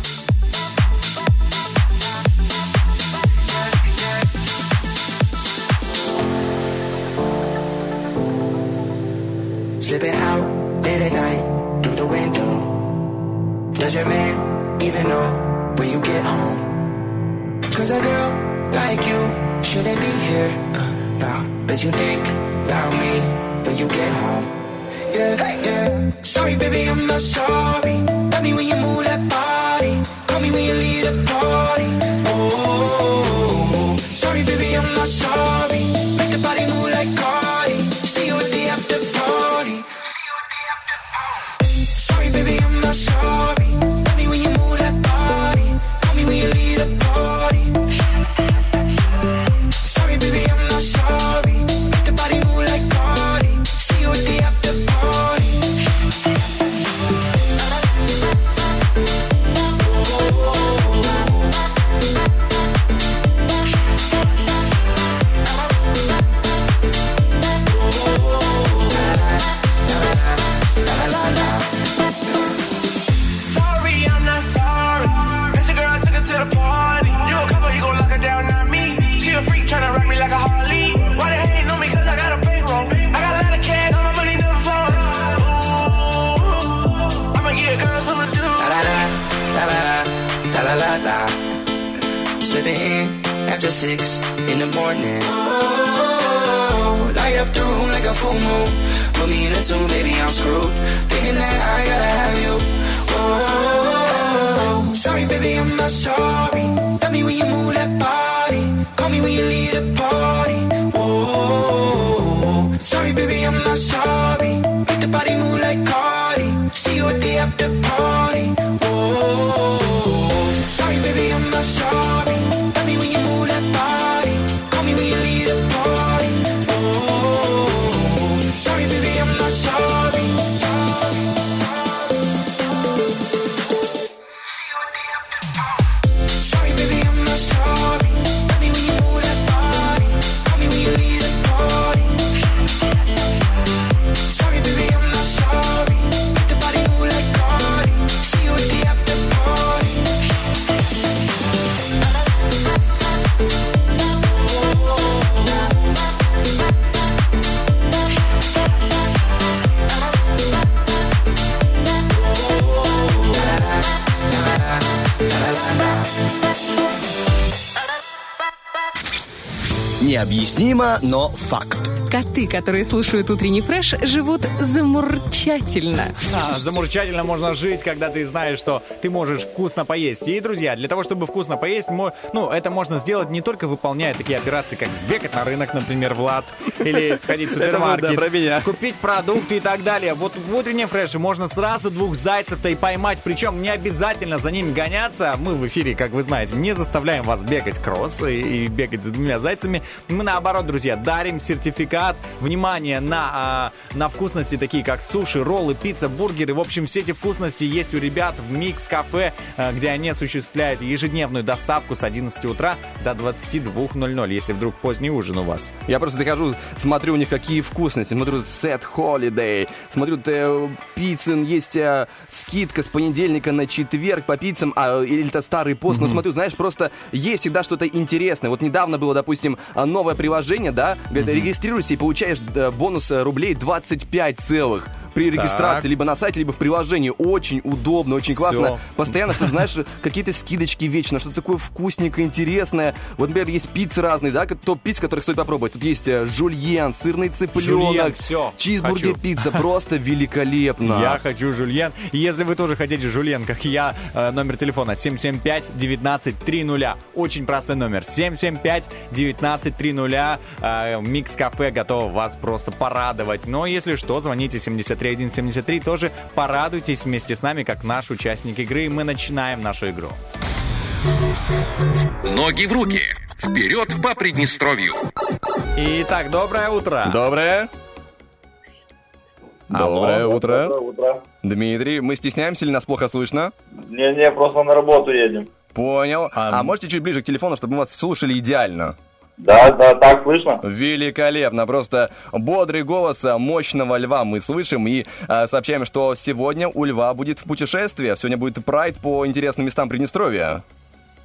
Slipping out late at night through the window. Does your man even know when you get home? Cause a girl like you shouldn't be here uh, now. But you think about me when you get home. Yeah, yeah. Sorry, baby, I'm not sorry. Me when you move that body. Call me when you leave the party. Oh, sorry, baby, I'm not sorry. Six in the morning. Oh, light up the room like a full moon. Put me in a tune, baby, I'm screwed. Thinking that I gotta have you. Oh, sorry, baby, I'm not sorry. Tell me when you move that body. Call me when you leave the party. Oh, sorry, baby, I'm not sorry. Make the body move like Cardi. See you at the after party. Oh, sorry, baby, I'm not sorry. Необъяснимо, но факт. Коты, которые слушают утренний фреш, живут замурчательно. А, замурчательно можно жить, когда ты знаешь, что ты можешь вкусно поесть. И, друзья, для того, чтобы вкусно поесть, мо- ну, это можно сделать не только выполняя такие операции, как сбегать на рынок, например, Влад, или *laughs* сходить в Это вот, да, супермаркет, про меня. купить продукты и так далее. Вот в утреннем фреше можно сразу двух зайцев-то и поймать, причем не обязательно за ними гоняться. Мы в эфире, как вы знаете, не заставляем вас бегать кросс и, и бегать за двумя зайцами. Мы, наоборот, друзья, дарим сертификат, внимание, на, а, на вкусности, такие как суши, роллы, пицца, бургеры. В общем, все эти вкусности есть у ребят в Микс Кафе, а, где они осуществляют ежедневную доставку с 11 утра до 22.00, если вдруг поздний ужин у вас. Я просто дохожу, смотрю у них какие вкусности. Смотрю сет Holiday. Смотрю, э, пиццин есть э, скидка с понедельника на четверг по пиццам. А, или это старый пост. Но смотрю, знаешь, просто есть всегда что-то интересное. Вот недавно было, допустим, новое приложение, да, где ты регистрируешься и получаешь бонус э, рублей 25 целых при регистрации, Так. либо на сайте, либо в приложении. Очень удобно, очень классно. Всё. Постоянно, что знаешь, какие-то скидочки вечно, что-то такое вкусненькое, интересное. Вот, например, есть пиццы разные, да, как- топ-пицц, которых стоит попробовать. Тут есть э, жульен, сырный Жульен, цыпленок, всё, чизбургер хочу. пицца. Просто великолепно. Я хочу жульен. Если вы тоже хотите жульен, как я, э, номер телефона 775-1930. Очень простой номер. 775-1930. Э, Микс Кафе готов вас просто порадовать. Но если что, звоните 73173. Тоже порадуйтесь вместе с нами, как наш участник игры. И мы начинаем нашу игру. Ноги в руки. Вперед по Приднестровью. Итак, доброе утро. Доброе. Алло. Доброе утро. Доброе утро. Дмитрий, мы стесняемся или нас плохо слышно? Не-не, просто на работу едем. Понял. А, А, можете чуть ближе к телефону, чтобы мы вас слушали идеально? Да, да, так слышно? Великолепно, просто бодрый голос а, мощного льва мы слышим и а, сообщаем, что сегодня у льва будет путешествие, сегодня будет прайд по интересным местам Приднестровья.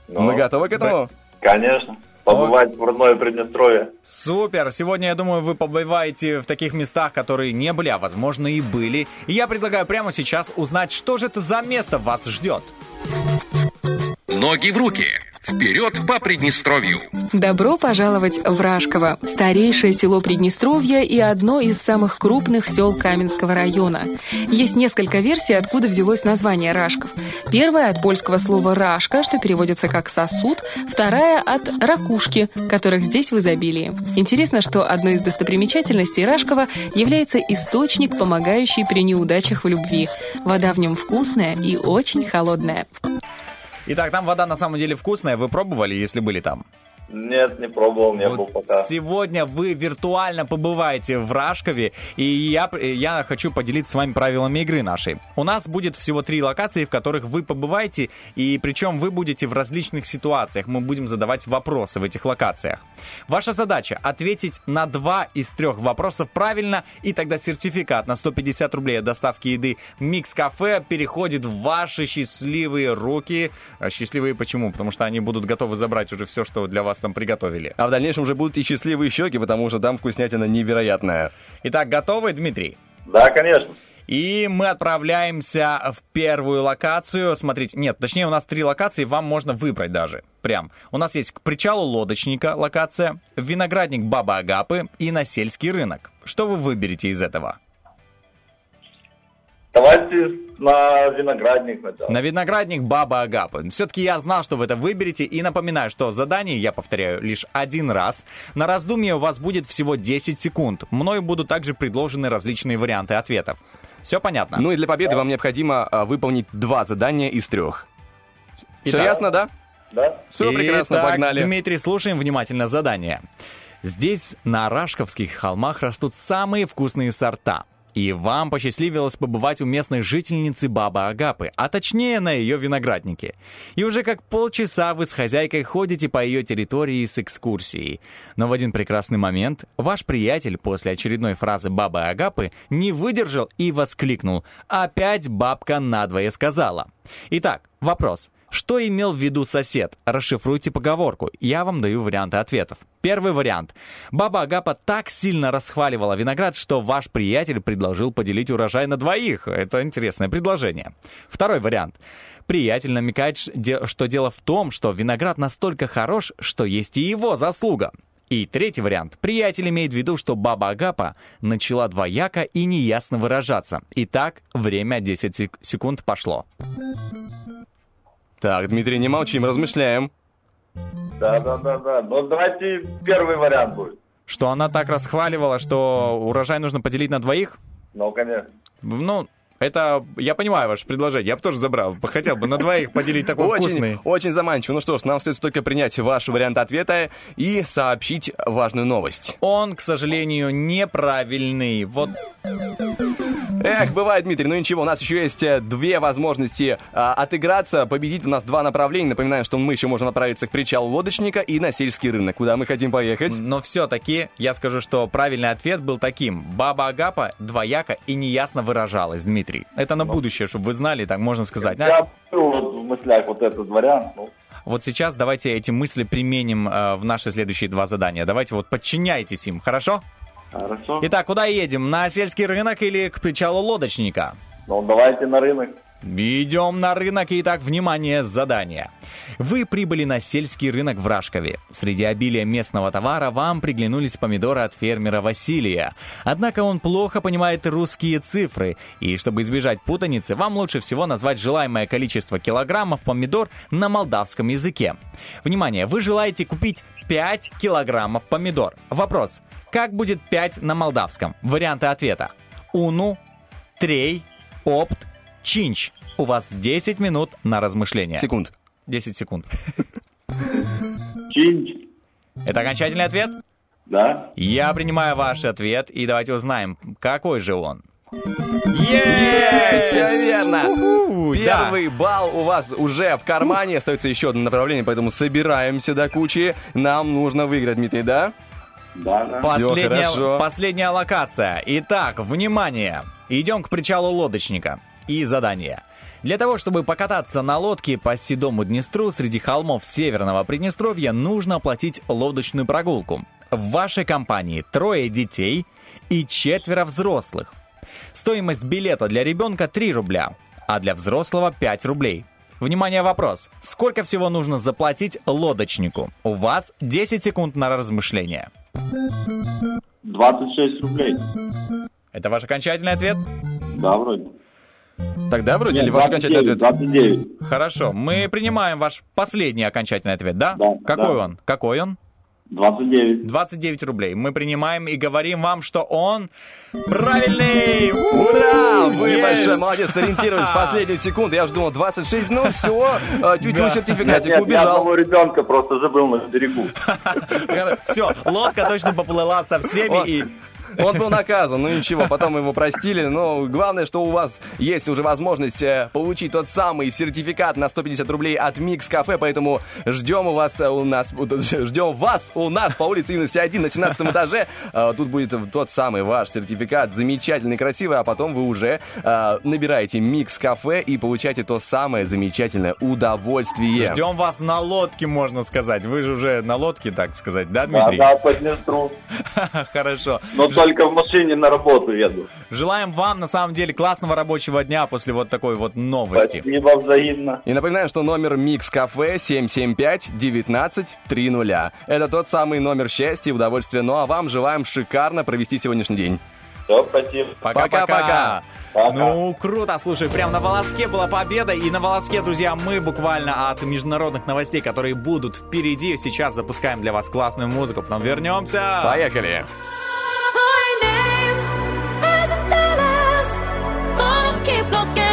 Ну, мы готовы к этому? Конечно. Побывать в родное Приднестровье. Супер! Сегодня, я думаю, вы побываете в таких местах, которые не были, а возможно и были. И я предлагаю прямо сейчас узнать, что же это за место вас ждет. Ноги в руки. Вперед по Приднестровью. Добро пожаловать в Рашково, старейшее село Приднестровья и одно из самых крупных сел Каменского района. Есть несколько версий, откуда взялось название Рашков. Первая от польского слова «рашка», что переводится как «сосуд», вторая от «ракушки», которых здесь в изобилии. Интересно, что одной из достопримечательностей Рашкова является источник, помогающий при неудачах в любви. Вода в нем вкусная и очень холодная. Итак, там вода на самом деле вкусная. Вы пробовали, если были там? Нет, не пробовал, не был пока. Сегодня вы виртуально побываете в Рашкове, и я, я хочу поделиться с вами правилами игры нашей. У нас будет всего три локации, в которых вы побываете, и причем вы будете в различных ситуациях. Мы будем задавать вопросы в этих локациях. Ваша задача ответить на два из трех вопросов правильно, и тогда сертификат на 150 рублей от доставки еды Микс Кафе переходит в ваши счастливые руки. А Счастливые почему? Потому что они будут готовы забрать уже все, что для вас там приготовили. А в дальнейшем уже будут и счастливые щеки, потому что там вкуснятина невероятная. Итак, готовы, Дмитрий? Да, конечно. И мы отправляемся в первую локацию. Смотрите, нет, точнее у нас три локации, вам можно выбрать даже. Прям. У нас есть к причалу лодочника локация, виноградник Баба Агапы и на сельский рынок. Что вы выберете из этого? Давайте на виноградник сначала. На виноградник Баба Агапы. Все-таки я знал, что вы это выберете, и напоминаю, что задание я повторяю лишь один раз. На раздумье у вас будет всего 10 секунд. Мною будут также предложены различные варианты ответов. Все понятно? Ну и для победы вам необходимо а, выполнить два задания из трех. Все Итак. ясно, да? Да. Все прекрасно, Итак, погнали. Дмитрий, слушаем внимательно задание. Здесь, на Рашковских холмах, растут самые вкусные сорта. И вам посчастливилось побывать у местной жительницы Бабы Агапы, а точнее на ее винограднике. И уже как полчаса вы с хозяйкой ходите по ее территории с экскурсией. Но в один прекрасный момент ваш приятель после очередной фразы Бабы Агапы не выдержал и воскликнул «Опять бабка надвое сказала». Итак, вопрос. Что имел в виду сосед? Расшифруйте поговорку. Я вам даю варианты ответов. Первый вариант. Баба Агапа так сильно расхваливала виноград, что ваш приятель предложил поделить урожай на двоих. Это интересное предложение. Второй вариант. Приятель намекает, что дело в том, что виноград настолько хорош, что есть и его заслуга. И третий вариант. Приятель имеет в виду, что баба Агапа начала двояко и неясно выражаться. Итак, время 10 сек- секунд пошло. Так, Дмитрий, не молчим, размышляем. Да, да, да, да. Ну, давайте первый вариант будет. Что она так расхваливала, что урожай нужно поделить на двоих? Ну, конечно. Ну, это, я понимаю ваше предложение, я бы тоже забрал. Хотел бы на двоих поделить такой Очень, вкусный. очень заманчиво. Ну что ж, нам остается только принять ваш вариант ответа и сообщить важную новость. Он, к сожалению, неправильный. Вот Эх, бывает, Дмитрий, ну ничего, у нас еще есть э, две возможности а, отыграться, победить. У нас два направления. Напоминаю, что мы еще можем направиться к причалу лодочника и на сельский рынок. Куда мы хотим поехать? Но все-таки я скажу, что правильный ответ был таким. Баба Агапа двояко и неясно выражалась, Дмитрий. Это на будущее, чтобы вы знали, так можно сказать. Я вот в мыслях вот этот вариант. Ну, Вот сейчас давайте эти мысли применим э, в наши следующие два задания. Давайте вот подчиняйтесь им, хорошо? хорошо. Итак, куда едем? На сельский рынок или к причалу лодочника? Ну, давайте на рынок. Идем на рынок. Итак, внимание, задание. Вы прибыли на сельский рынок в Рашкове. Среди обилия местного товара вам приглянулись помидоры от фермера Василия. Однако он плохо понимает русские цифры, и чтобы избежать путаницы, вам лучше всего назвать желаемое количество килограммов помидор на молдавском языке. Внимание, вы желаете купить 5 килограммов помидор. Вопрос, как будет 5 на молдавском? Варианты ответа. Уну, трей, опт, чинч. У вас 10 минут на размышление. Секунд. 10 секунд. Чинч. Это окончательный ответ? Да. Я принимаю ваш ответ, и давайте узнаем, какой же он. Есть! Все верно! Уху, да. Первый балл у вас уже в кармане. Остается еще одно направление, поэтому собираемся до кучи. Нам нужно выиграть, Дмитрий, да? Да, да. Последняя, хорошо. последняя локация. Итак, внимание! Идем к причалу лодочника. И задание. Для того, чтобы покататься на лодке по седому Днестру среди холмов северного Приднестровья, нужно оплатить лодочную прогулку. В вашей компании трое детей и четверо взрослых. Стоимость билета для ребенка 3 рубля, а для взрослого 5 рублей. Внимание, вопрос. Сколько всего нужно заплатить лодочнику? У вас 10 секунд на размышление. 26 рублей. Это ваш окончательный ответ? Да, вроде. Тогда вроде Нет, или ваш окончательный 29, ответ? 29. Хорошо, мы принимаем ваш последний окончательный ответ, да? Да, Какой да. он? Какой он? 29. 29 рублей. Мы принимаем и говорим вам, что он правильный! Ура! Вы Есть! большой молодец, *laughs* сориентировались в последнюю секунду. Я же думал, 26, ну все, тютю Да. сертификатик Нет, я убежал. одного ребенка просто забыл на берегу. *laughs* Все, лодка точно поплыла со всеми и... Он был наказан, ну ничего, потом его простили. Но главное, что у вас есть уже возможность э, получить тот самый сертификат на 150 рублей от Микс Кафе, поэтому ждем у вас э, у нас, *laughs* ждем вас у нас по улице Юности 1 на 17 этаже. Э, Тут будет тот самый ваш сертификат, замечательный, красивый, а потом вы уже набираете Микс Кафе и получаете то самое замечательное удовольствие. Ждем вас на лодке, можно сказать. Вы же уже на лодке, так сказать, да, Да, Дмитрий? да, по Днестру. *laughs* Хорошо. Но только в машине на работу еду. Желаем вам, на самом деле, классного рабочего дня после вот такой вот новости. Спасибо взаимно. И напоминаю, что номер Микс Кафе 775-1930. Это тот самый номер счастья и удовольствия. Ну а вам желаем шикарно провести сегодняшний день. Все, спасибо. Пока-пока. Пока-пока. Пока. Ну, круто, слушай, прям на волоске была победа, и на волоске, друзья, мы буквально от международных новостей, которые будут впереди, сейчас запускаем для вас классную музыку, потом вернемся. Поехали! My keep looking,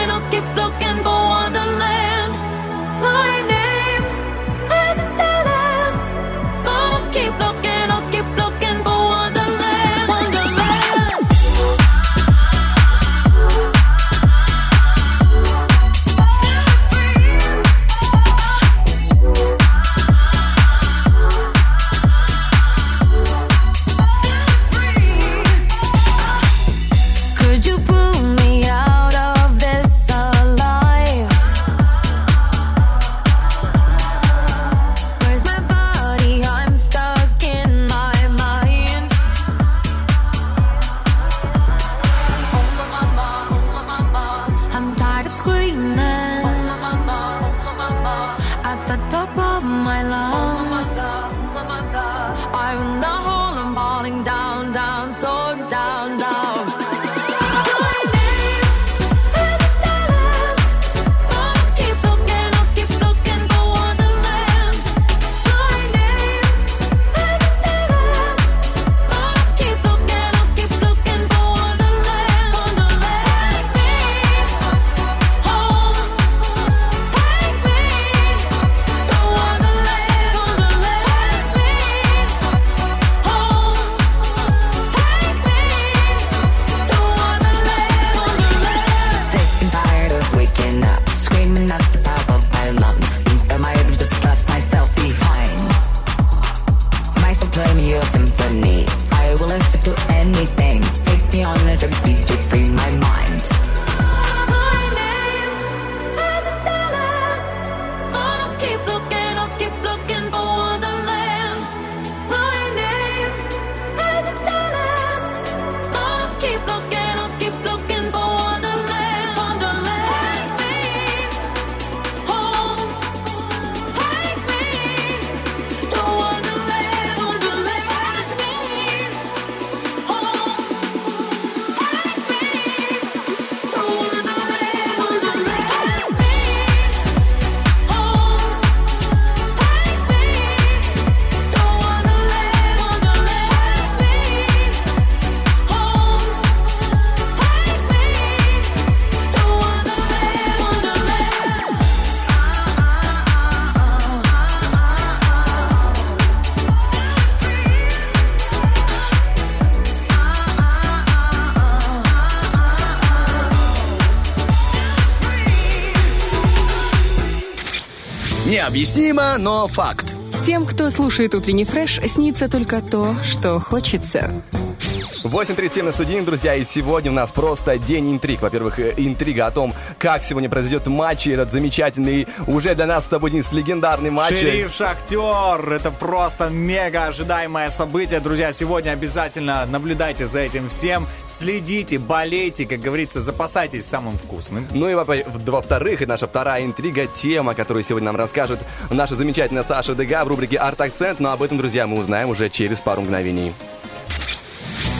Необъяснимо, но факт. Тем, кто слушает утренний фреш, снится только то, что хочется. 8.37 на студии, друзья, и сегодня у нас просто день интриг. Во-первых, э, интрига о том, как сегодня произойдет матч, и этот замечательный, уже для нас с тобой, Денис, легендарный матч. Шериф Шахтер. Это просто мега ожидаемое событие. Друзья, сегодня обязательно наблюдайте за этим всем. Следите, болейте, как говорится, запасайтесь самым вкусным. Ну и во- во-вторых, и наша вторая интрига, тема, которую сегодня нам расскажет наша замечательная Саша Дега в рубрике «Арт-акцент». Но об этом, друзья, мы узнаем уже через пару мгновений.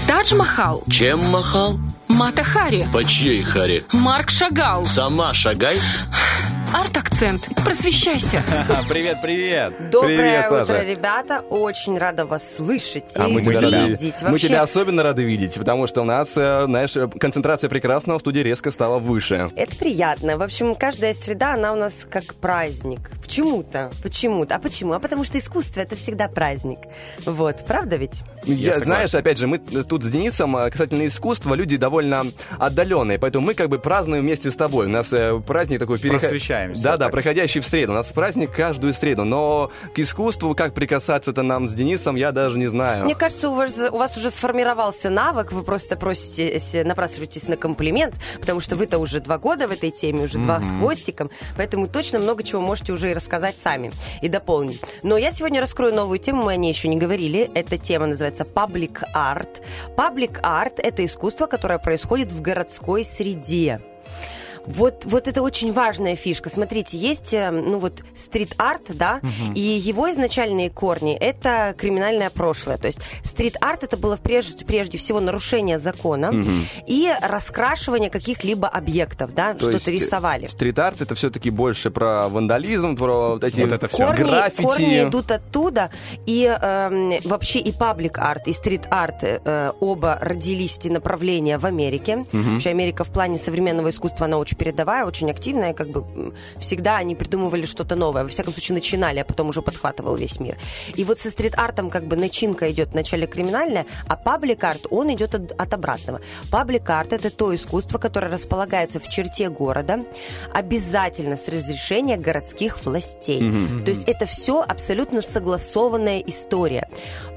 Тадж Махал, Чем махал? Мата Хари, По чьей харе? Марк Шагал. Сама шагай. Арт-акцент. Просвещайся. Привет, привет. Доброе Привет, утро, Саша. ребята. Очень рада вас слышать А и мы тебя, видеть. мы Вообще, тебя особенно рады видеть, потому что у нас, э, знаешь, э, концентрация прекрасного в студии резко стала выше. Это приятно. В общем, каждая среда, она у нас как праздник. Почему-то, почему-то. А почему? А потому что искусство это всегда праздник. Вот, правда ведь? Я, согласен. знаешь, опять же, мы тут с Денисом э, касательно искусства люди довольно отдаленные, поэтому мы как бы празднуем вместе с тобой. У нас праздник такой переход- Просвещаемся, Да, да, проходящий в среду. У нас праздник каждую среду, но к искусству как прикасаться-то нам с Денисом, я даже не знаю. Мне кажется, у вас, у вас уже сформировался навык, вы просто просите, напрашиваетесь на комплимент, потому что вы-то уже два года в этой теме, уже два с хвостиком, поэтому точно много чего можете уже и рассказать сами, и дополнить. Но я сегодня раскрою новую тему, мы о ней еще не говорили. Эта тема называется Public Art. Public Art – это искусство, которое происходит в городской среде. Вот, вот это очень важная фишка. Смотрите, есть, э, ну вот, стрит-арт, да, и его изначальные корни – это криминальное прошлое. То есть стрит-арт – это было прежде, прежде всего нарушение закона и раскрашивание каких-либо объектов, да, То что-то э, рисовали. Стрит-арт это все-таки больше про вандализм, про вот эти Вот это всё. Корни, граффити. корни идут оттуда, и эм, вообще и паблик-арт, и стрит-арт э, оба родились эти направления в Америке. Вообще Америка в плане современного искусства, она очень передовая, очень активная, как бы всегда они придумывали что-то новое, во всяком случае начинали, а потом уже подхватывал весь мир. И вот со стрит-артом как бы начинка идет вначале криминальная, а паблик-арт, он идет от, от обратного. Паблик-арт это то искусство, которое располагается в черте города, обязательно с разрешения городских властей. То есть это все абсолютно согласованная история.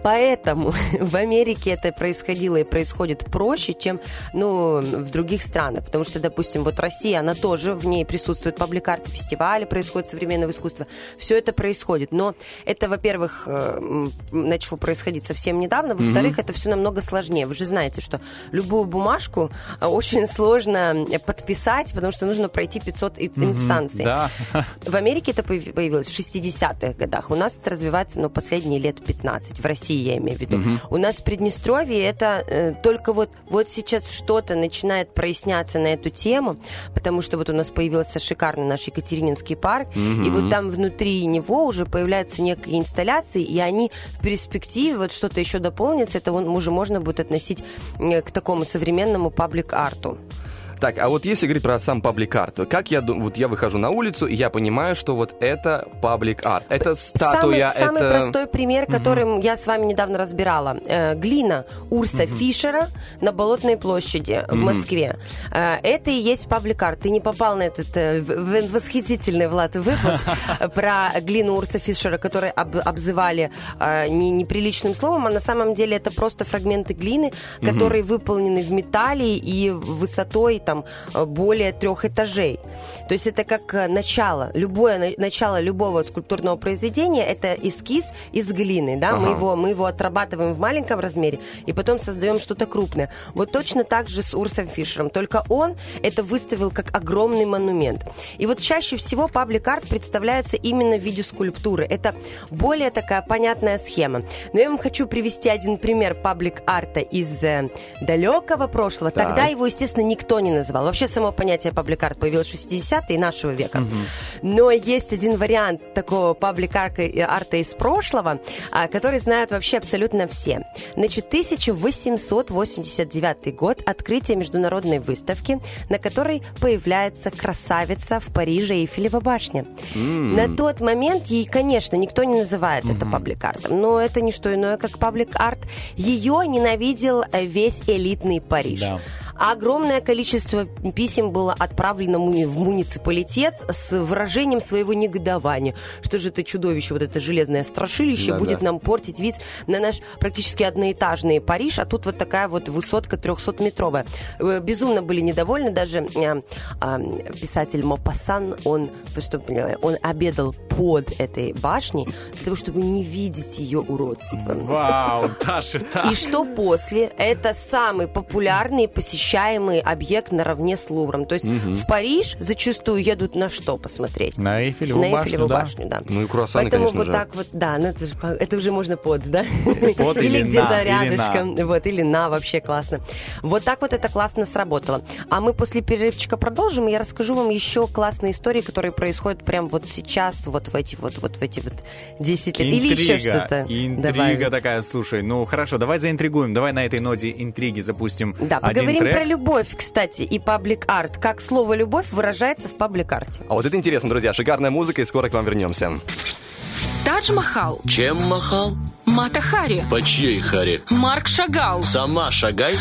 Поэтому *laughs* в Америке это происходило и происходит проще, чем ну, в других странах. Потому что, допустим, вот Россия, она тоже, в ней присутствует паблик-арт, фестивали происходят современного искусства. Все это происходит. Но это, во-первых, э, начало происходить совсем недавно. Во-вторых, это все намного сложнее. Вы же знаете, что любую бумажку э, очень сложно э, подписать, потому что нужно пройти 500 и- инстанций. Да. В Америке это появ- появилось в 60-х годах. У нас это развивается, ну, последние лет 15. В России, я имею в виду. У нас в Приднестровье это э, только вот, вот сейчас что-то начинает проясняться на эту тему, потому что вот у нас появился шикарный наш Екатерининский парк, и вот там внутри него уже появляются некие инсталляции, и они в перспективе вот что-то еще дополнится, это уже можно будет относить э, к такому современному паблик-арту. Так, а вот если говорить про сам паблик-арт, как я думаю, вот я выхожу на улицу, и я понимаю, что вот это паблик-арт. Это статуя, самый, самый это... простой пример, которым я с вами недавно разбирала. Э, глина Урса Фишера на Болотной площади в Мгм. Москве. Э, это и есть паблик-арт. Ты не попал на этот э, в- в- восхитительный, Влад, выпуск *laughs* про глину Урса Фишера, который об- обзывали не- неприличным словом, а на самом деле это просто фрагменты глины, которые выполнены в металле и высотой там э, более трех этажей. То есть это как э, начало. Любое на- начало любого скульптурного произведения это эскиз из глины, да, мы Ага. его мы его отрабатываем в маленьком размере и потом создаем что-то крупное. Вот точно так же с Урсом Фишером, только он это выставил как огромный монумент. И вот чаще всего паблик-арт представляется именно в виде скульптуры. Это более такая понятная схема. Но я вам хочу привести один пример паблик-арта из э, далекого прошлого. Так. Тогда его, естественно, никто не называл. Вообще само понятие паблик-арт появилось в 60-е нашего века. Но есть один вариант такого паблик-арта из прошлого, а, который знают вообще абсолютно все. Значит, 1889 год, открытие международной выставки, на которой появляется красавица в Париже Эйфелева башня. М. На тот момент ей, конечно, никто не называет это паблик-артом, но это не что иное, как паблик-арт. Ее ненавидел э, весь элитный Париж. Да. Огромное количество писем было отправлено в муниципалитет с выражением своего негодования. Что же это чудовище, вот это железное страшилище Да-да. будет нам портить вид на наш практически одноэтажный Париж, а тут вот такая вот высотка 300-метровая. Э, Безумно были недовольны, даже э, а, писатель Мопассан, он, он обедал под этой башней для того, чтобы не видеть ее уродство. Вау, Таша, Таша. И что после? Это самый популярный и посещаемый объект наравне с Лувром. То есть Мгм. в Париж зачастую едут на что посмотреть? На Эйфелеву на башню, Эйфелеву да. башню, да. Ну и круассаны, Поэтому конечно вот же. так вот, да, ну это, же это уже можно под, да? Под или где-то или рядышком. Вот, или на, вообще классно. Вот так вот это классно сработало. А мы после перерывчика продолжим, я расскажу вам еще классные истории, которые происходят прямо вот сейчас, вот в эти вот, вот в эти вот 10 лет. Или еще что-то. Интрига добавить. такая, слушай. Ну, хорошо, давай заинтригуем. Давай на этой ноте интриги запустим Да, один поговорим трек. Про любовь, кстати, и паблик-арт. Как слово «любовь» выражается в паблик-арте. А вот это интересно, друзья. Шикарная музыка, и скоро к вам вернемся. Тадж Махал, Чем махал? Мата Хари, По чьей харе? Марк Шагал. Сама шагай.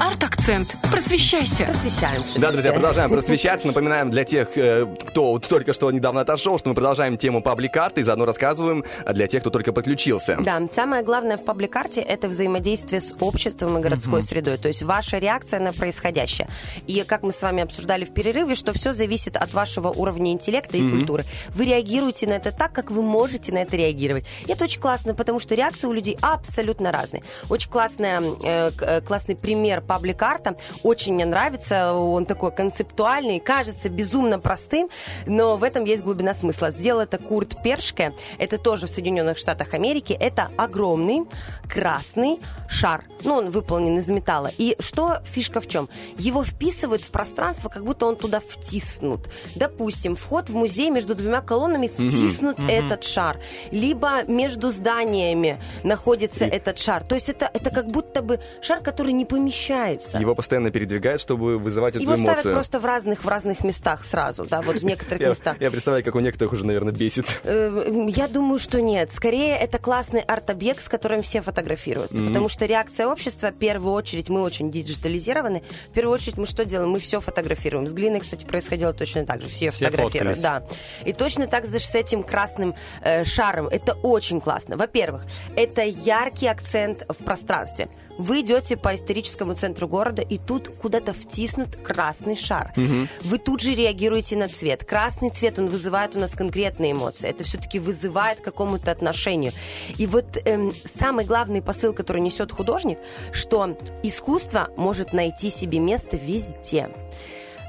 Арт-акцент. Просвещайся. Просвещаемся. Да, друзья, продолжаем просвещаться. Напоминаем для тех, э, кто вот только что недавно отошел, что мы продолжаем тему паблик-арта и заодно рассказываем для тех, кто только подключился. Да, самое главное в паблик-арте – это взаимодействие с обществом и городской Мгм. средой, то есть ваша реакция на происходящее. И как мы с вами обсуждали в перерыве, что все зависит от вашего уровня интеллекта и Мгм. культуры. Вы реагируете на это так, как вы можете на это реагировать. И это очень классно, потому что реакции у людей абсолютно разные. Очень классная, э, э, классный пример паблик-арта. Очень мне нравится, он такой концептуальный, кажется безумно простым, но в этом есть глубина смысла. Сделал это Курт Першке, это тоже в Соединенных Штатах Америки. Это огромный красный шар. Ну, он выполнен из металла. И что фишка в чем? Его вписывают в пространство, как будто он туда втиснут. Допустим, вход в музей между двумя колоннами втиснут Мгм. этот шар. Либо между зданиями находится этот шар. То есть это, это как будто бы шар, который не помещается. Его постоянно передвигают, чтобы вызывать эту Его ставят эмоцию. просто в разных, в разных местах сразу, да, вот в некоторых *laughs* местах. я представляю, как у некоторых уже, наверное, бесит. Э, Я думаю, что нет. Скорее, это классный арт-объект, с которым все фотографируются. Потому что реакция общества, в первую очередь, мы очень диджитализированы. В первую очередь, мы что делаем? Мы все фотографируем. С глиной, кстати, происходило точно так же. Все, Все фотографируют. Да. И точно так же с этим красным э, шаром. Это очень классно. Во-первых, это яркий акцент в пространстве. Вы идете по историческому центру города, и тут куда-то втиснут красный шар. Мгм. Вы тут же реагируете на цвет. Красный цвет, он вызывает у нас конкретные эмоции. Это все-таки вызывает к какому-то отношению. И вот эм, самый главный посыл, который несет художник, что искусство может найти себе место везде.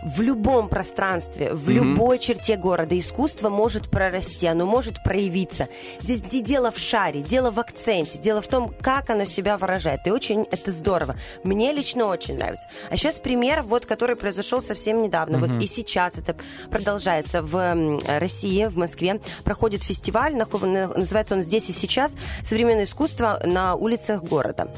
В любом пространстве, в Мгм. любой черте города искусство может прорасти, оно может проявиться. Здесь не дело в шаре, дело в акценте, дело в том, как оно себя выражает. И очень это здорово. Мне лично очень нравится. А сейчас пример, вот, который произошел совсем недавно. Мгм. Вот и сейчас это продолжается в России, в Москве. Проходит фестиваль, называется он «Здесь и сейчас. Современное искусство на улицах города».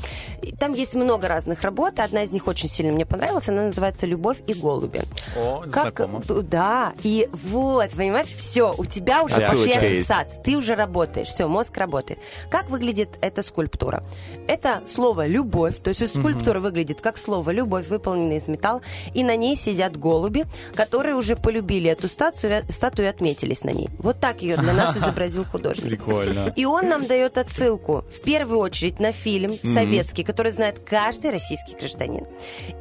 И там есть много разных работ. Одна из них очень сильно мне понравилась. Она называется «Любовь и голуби». О, Как, знакомо. да, и вот, понимаешь, все, у тебя уже пошли ассоциации, ты уже работаешь, все, мозг работает. Как выглядит эта скульптура? Это слово «любовь», то есть скульптура выглядит как слово «любовь», выполненная из металла, и на ней сидят голуби, которые уже полюбили эту статую, статую и отметились на ней. Вот так ее для нас *laughs* изобразил художник. Прикольно. И он нам дает отсылку, в первую очередь, на фильм советский, который знает каждый российский гражданин.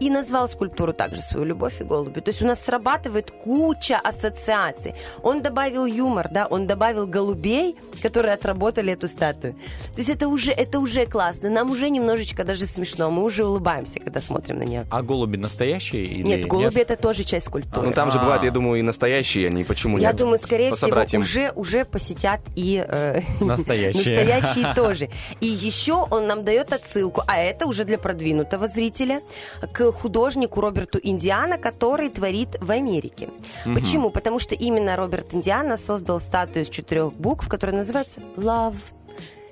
И назвал скульптуру также свою «Любовь и голуби». То есть у нас срабатывает куча ассоциаций. Он добавил юмор, да, он добавил голубей, которые отработали эту статую. То есть это уже, это уже классно. Нам уже немножечко даже смешно. Мы уже улыбаемся, когда смотрим на нее. А голуби настоящие? Или Нет, голуби это тоже часть скульптуры. Ну там же А. бывают, я думаю, и настоящие они. Почему Я нет? думаю, скорее По всего, уже, уже посетят и э, *laughs* Настоящие. настоящие *laughs* тоже. И еще он нам дает отсылку, а это уже для продвинутого зрителя, к художнику Роберту Индиана, который творит в Америке. Мгм. Почему? Потому что именно Роберт Индиана создал статую из четырех букв, которая называется Love.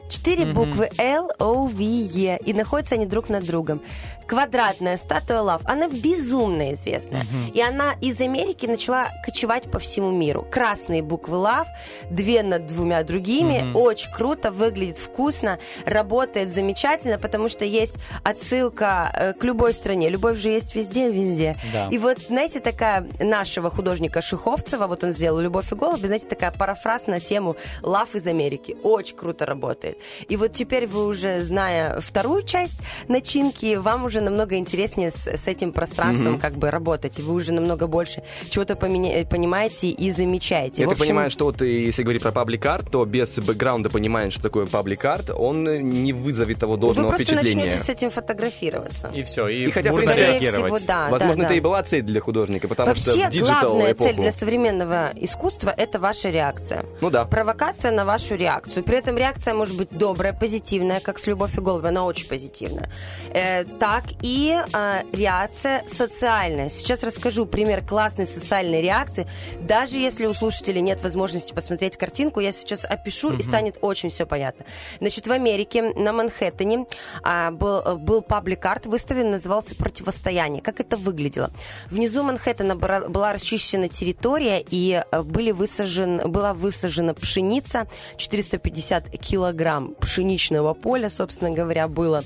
Четыре Мгм. буквы L, O, V, E. И находятся они друг над другом. Квадратная статуя Love, она безумно известная. Мгм. И она из Америки начала кочевать по всему миру. Красные буквы Love, две над двумя другими. Мгм. Очень круто, выглядит вкусно, работает замечательно, потому что есть отсылка э, к любой стране. Любовь же есть везде, везде. Да. И вот, знаете, такая нашего художника Шиховцева, вот он сделал «Любовь и голуби», знаете, такая парафраз на тему «Лав из Америки». Очень круто работает. И вот теперь вы уже, зная вторую часть начинки, вам уже намного интереснее с, с этим пространством Мгм. как бы работать. Вы уже намного больше чего-то поменя- понимаете и замечаете. Я общем, понимаю, что вот и если говорить про public art, то без бэкграунда понимания, что такое public art, он не вызовет того вы должного просто впечатления. начнете с этим фотографироваться. И все, и, И хотя, можно принципе, реагировать. всего, да, Возможно, да, это да. и была цель для художника, потому что Вообще, в digital главная эпоху... цель для современного искусства – это ваша реакция. Ну да. Провокация на вашу реакцию. При этом реакция может быть добрая, позитивная, как с «Любовь и голуби», она очень позитивная. Э, так и э, реакция социальная. Сейчас расскажу пример классной социальной реакции. Даже если у слушателей нет возможности посмотреть картинку, я сейчас опишу, и Мгм. станет очень все понятно. Значит, в Америке, на Манхэттене, а, был, э, был паблик-арт выставлен, назывался «Противостояние». Как это выглядело? Внизу Манхэттена была расчищена территория, и э, были высажен, была высажена пшеница, 450 килограмм пшеничного поля, собственно говоря, было.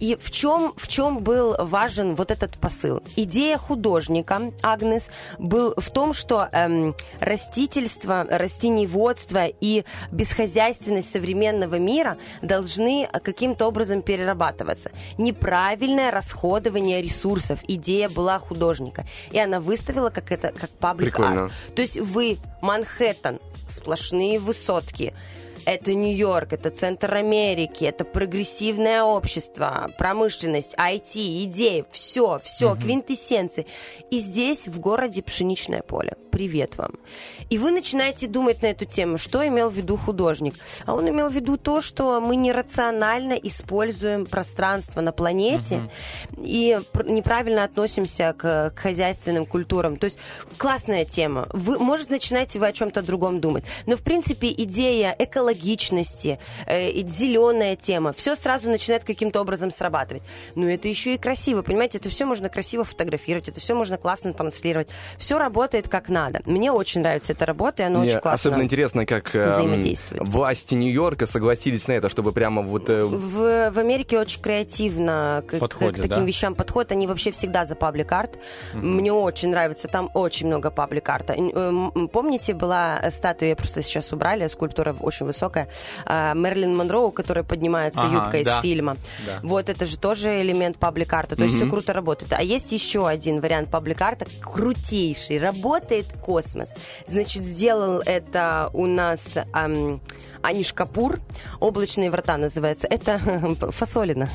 И в чем, в чем был важен вот этот посыл? Идея художника Агнес был в том, что эм, растительство, растениеводство и бесхозяйственность современного мира должны каким-то образом перерабатываться. Неправильное расходование ресурсов. Идея была художника. И она выставила как это, как паблик Прикольно. То есть вы, Манхэттен, сплошные высотки, это Нью-Йорк, это центр Америки, это прогрессивное общество, промышленность, IT, идеи, все, все, квинтэссенции. И здесь, в городе, пшеничное поле. Привет вам. И вы начинаете думать на эту тему, что имел в виду художник. А он имел в виду то, что мы нерационально используем пространство на планете и пр- неправильно относимся к, к хозяйственным культурам. То есть классная тема. Вы, может, начинаете вы о чем-то другом думать. Но, в принципе, идея экологичности, э, и зеленая тема, все сразу начинает каким-то образом срабатывать. Но это еще и красиво, понимаете? Это все можно красиво фотографировать, это все можно классно транслировать. Все работает как надо. Мне очень нравится эта работа, и она Мне очень классно. особенно интересно, как взаимодействует. власти Нью-Йорка согласились на это, чтобы прямо вот... э, В, в Америке очень креативно к, к- таким да? вещам подходят. Они вообще всегда за паблик-арт. Мгм. Мне очень нравится. Там очень много паблик-арта. Э, Помните, была статуя, я просто сейчас убрали, скульптура очень высокая, а, Мерлин Монроу, которая поднимается Ага, юбкой да. из фильма. Да. Вот это же тоже элемент паблик-арта. То есть Мгм. все круто работает. А есть еще один вариант паблик-арта, крутейший. Работает космос. Значит, сделал это у нас ам, Аниш Капур. «Облачные врата» называется. Это *laughs* фасолина.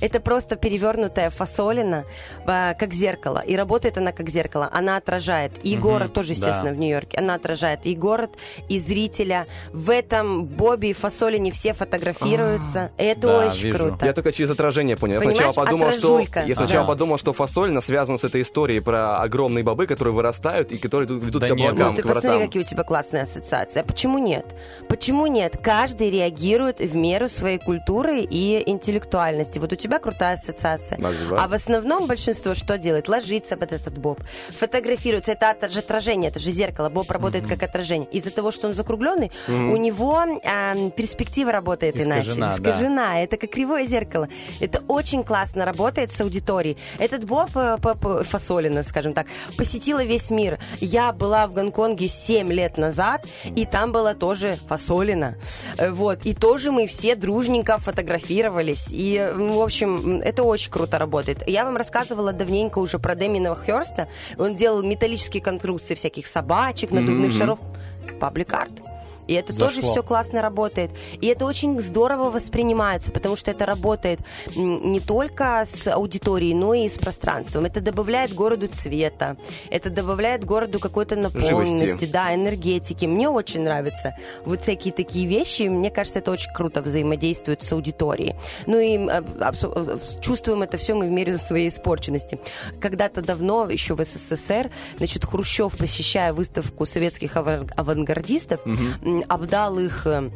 Это просто перевернутая фасолина, э, как зеркало. И работает она как зеркало. Она отражает и город, тоже, да. естественно, в Нью-Йорке. Она отражает и город, и зрителя. В этом Бобби и фасолине все фотографируются. Это Да, очень вижу. круто. Я только через отражение понял. Я сначала подумал, что я сначала подумал, что фасолина связана с этой историей про огромные бобы, которые вырастают и которые ведут Да к облакам, Ну, ты посмотри, какие у тебя классные ассоциации. А почему нет? Почему нет? Каждый реагирует в меру своей культуры и интеллектуальности. Вот у тебя крутая ассоциация. Спасибо. А в основном большинство что делает? Ложится под этот боб, фотографируется. Это от- же отражение, это же зеркало. Боб работает как отражение. Из-за того, что он закругленный, Мгм. у него ам, перспектива работает Искажена, иначе. да. Искажена. Это как кривое зеркало. Это очень классно работает с аудиторией. Этот боб э, Фасолина, скажем так, посетила весь мир. Я была в Гонконге 7 лет назад, и там была тоже Фасолина. Э, Вот. И тоже мы все дружненько фотографировались. И, в общем, это очень круто работает. Я вам рассказывала давненько уже про Деминова Херста. Он делал металлические конструкции всяких собачек, надувных Мгм. шаров. Паблик-арт. И это тоже Зашло. все классно работает. И это очень здорово воспринимается, потому что это работает не только с аудиторией, но и с пространством. Это добавляет городу цвета, это добавляет городу какой-то наполненности, Живости. да, энергетики. Мне очень нравятся вот всякие такие вещи. Мне кажется, это очень круто взаимодействует с аудиторией. Ну и э, э, чувствуем это все мы в мере своей испорченности. Когда-то давно, еще в СССР, значит, Хрущев, посещая выставку советских аван- авангардистов, м, обдал их э,